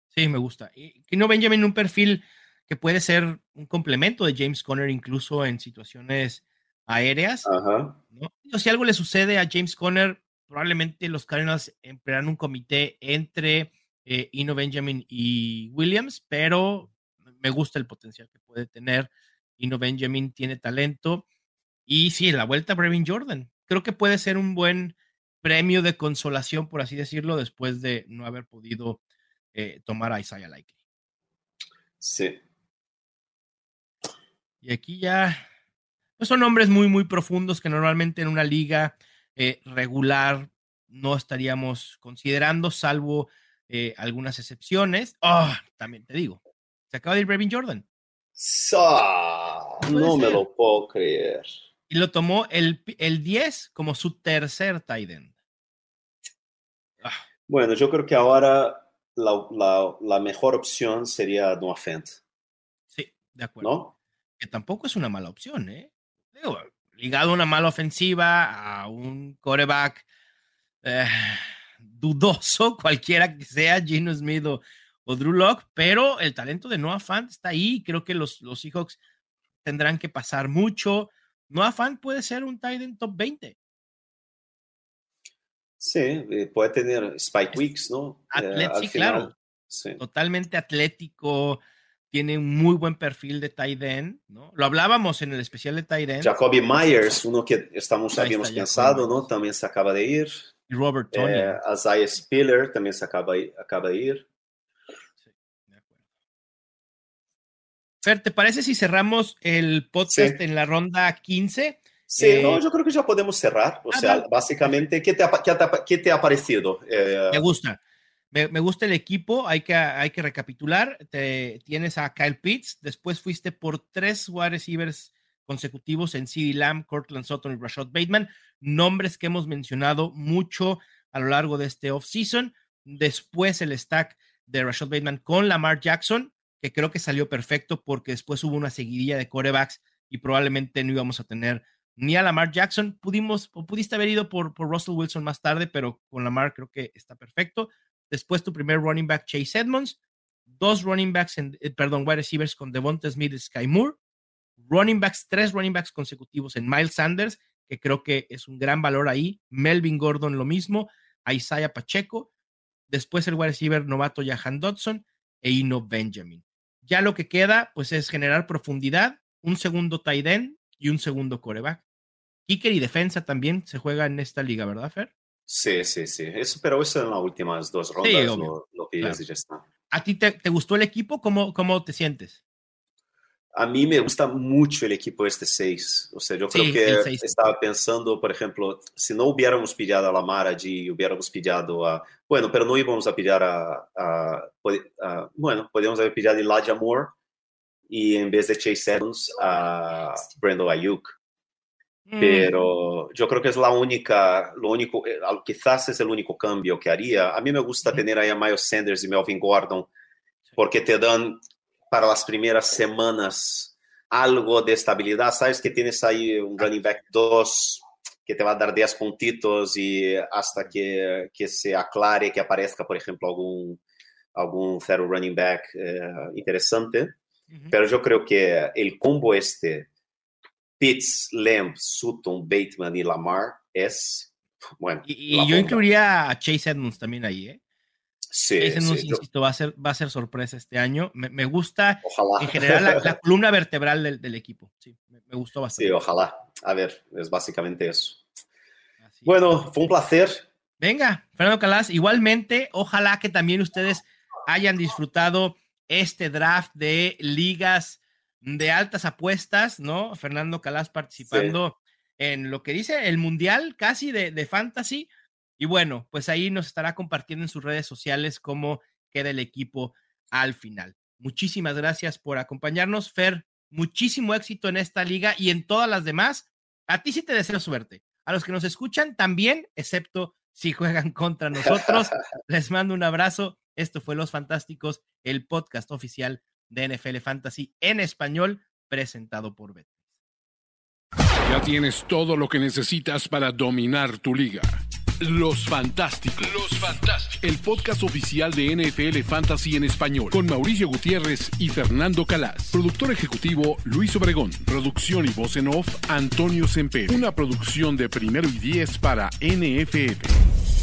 sí me gusta. Y Ino Benjamin, un perfil que puede ser un complemento de James Conner, incluso en situaciones aéreas. Ajá. ¿no? O si algo le sucede a James Conner, probablemente los Cardinals emplearán un comité entre eh, Ino Benjamin y Williams, pero me gusta el potencial que puede tener. Ino Benjamin tiene talento. Y sí, la vuelta Brevin Jordan. Creo que puede ser un buen premio de consolación, por así decirlo, después de no haber podido eh, tomar a Isaiah Likely. Sí. Y aquí ya pues son nombres muy, muy profundos que normalmente en una liga eh, regular no estaríamos considerando, salvo eh, algunas excepciones. Oh, también te digo, se acaba de ir Brevin Jordan. No me lo puedo creer. Y lo tomó el, el 10 como su tercer tight end. Ah. Bueno, yo creo que ahora la, la, la mejor opción sería Noah Fent. Sí, de acuerdo. ¿No? Que tampoco es una mala opción, ¿eh? Digo, ligado a una mala ofensiva, a un coreback eh, dudoso, *laughs* cualquiera que sea, Gino Smith o, o, Drew Locke, pero el talento de Noah Fant está ahí. Creo que los, los Seahawks tendrán que pasar mucho. Noah Fant puede ser un tight end top 20. Sí, eh, puede tener Spike Weeks, ¿no? Atlet, eh, sí, claro. Sí. Totalmente atlético, tiene un muy buen perfil de end, ¿no? Lo hablábamos en el especial de tight end. Jacoby Myers, uno que estamos, Ahí habíamos pensado, ¿no? También se acaba de ir. Y Robert Tony. Eh, Isaiah Spiller también se acaba, acaba de ir. Sí, de acuerdo. Fer, ¿te parece si cerramos el podcast Sí. en la ronda 15? Sí, Eh, no, yo creo que ya podemos cerrar. O ah, sea, básicamente, ¿qué te, ha, qué te qué te ha parecido? Eh, Me gusta. Me, gusta el equipo, hay que, hay que recapitular. Te, tienes a Kyle Pitts, después fuiste por tres wide receivers consecutivos en CD Lamb, Cortland Sutton y Rashad Bateman, nombres que hemos mencionado mucho a lo largo de este offseason. Después el stack de Rashad Bateman con Lamar Jackson, que creo que salió perfecto porque después hubo una seguidilla de corebacks y probablemente no íbamos a tener ni a Lamar Jackson. Pudimos o pudiste haber ido por, por Russell Wilson más tarde, pero con Lamar creo que está perfecto. Después tu primer running back, Chase Edmonds. Dos running backs, en, eh, perdón, wide receivers con Devonta Smith y Sky Moore. Running backs, tres running backs consecutivos en Miles Sanders, que creo que es un gran valor ahí. Melvin Gordon lo mismo. Isaiah Pacheco. Después el wide receiver novato Jahan Dodson e Ino Benjamin. Ya lo que queda, pues es generar profundidad, un segundo tight end y un segundo coreback. Kicker y defensa también se juega en esta liga, ¿verdad, Fer? Sí, sí, sí. Eso, pero eso en las últimas dos rondas obvio. lo, lo Claro. y ya está. ¿A ti te, te gustó el equipo? ¿Cómo, ¿Cómo te sientes? A mí me gusta mucho el equipo este 6. O sea, yo creo Sí, que estaba pensando, por ejemplo, si no hubiéramos pillado a Lamar allí, hubiéramos pillado a... Bueno, pero no íbamos a pillar a... a- pod- a- bueno, podíamos haber pillado a Elijah Moore y en vez de Chase Edmonds a Brandon Ayuk. Mm. Pero yo creo que es la única, lo único, eh, quizás es el único cambio que haría. A mí me gusta tener ahí a Miles Sanders y Melvin Gordon porque te dan para las primeras semanas algo de estabilidad. Sabes que tienes ahí un running back 2 que te va a dar 10 puntitos y hasta que, que se aclare, que aparezca, por ejemplo, algún, algún running back eh, interesante. Pero yo creo que el combo este, Pitts, Lamb, Sutton, Bateman y Lamar, es, bueno. Y, yo incluiría a Chase Edmonds también ahí, ¿eh? Sí, Chase Edmonds, insisto, va a, ser, va a ser sorpresa este año. Me, me gusta en general la, *laughs* columna vertebral del, del, equipo. Sí, me, me, gustó bastante. Sí, ojalá. A ver, es básicamente eso. Bueno, fue un placer. Venga, Fernando Calas, igualmente, ojalá que también ustedes hayan disfrutado este draft de ligas de altas apuestas, ¿no? Fernando Calas participando en lo que dice el Mundial casi de, de, Fantasy. Y bueno, pues ahí nos estará compartiendo en sus redes sociales cómo queda el equipo al final. Muchísimas gracias por acompañarnos, Fer. Muchísimo éxito en esta liga y en todas las demás. A ti sí te deseo suerte. A los que nos escuchan también, excepto si juegan *laughs* contra nosotros. *laughs* Les mando un abrazo. Esto fue Los Fantásticos, el podcast oficial de NFL Fantasy en español, presentado por Bet. Ya tienes todo lo que necesitas para dominar tu liga. Los Fantásticos. Los Fantásticos. El podcast oficial de NFL Fantasy en español. Con Mauricio Gutiérrez y Fernando Calas. Productor ejecutivo Luis Obregón. Producción y voz en off Antonio Semper. Una producción de primero y diez para NFL.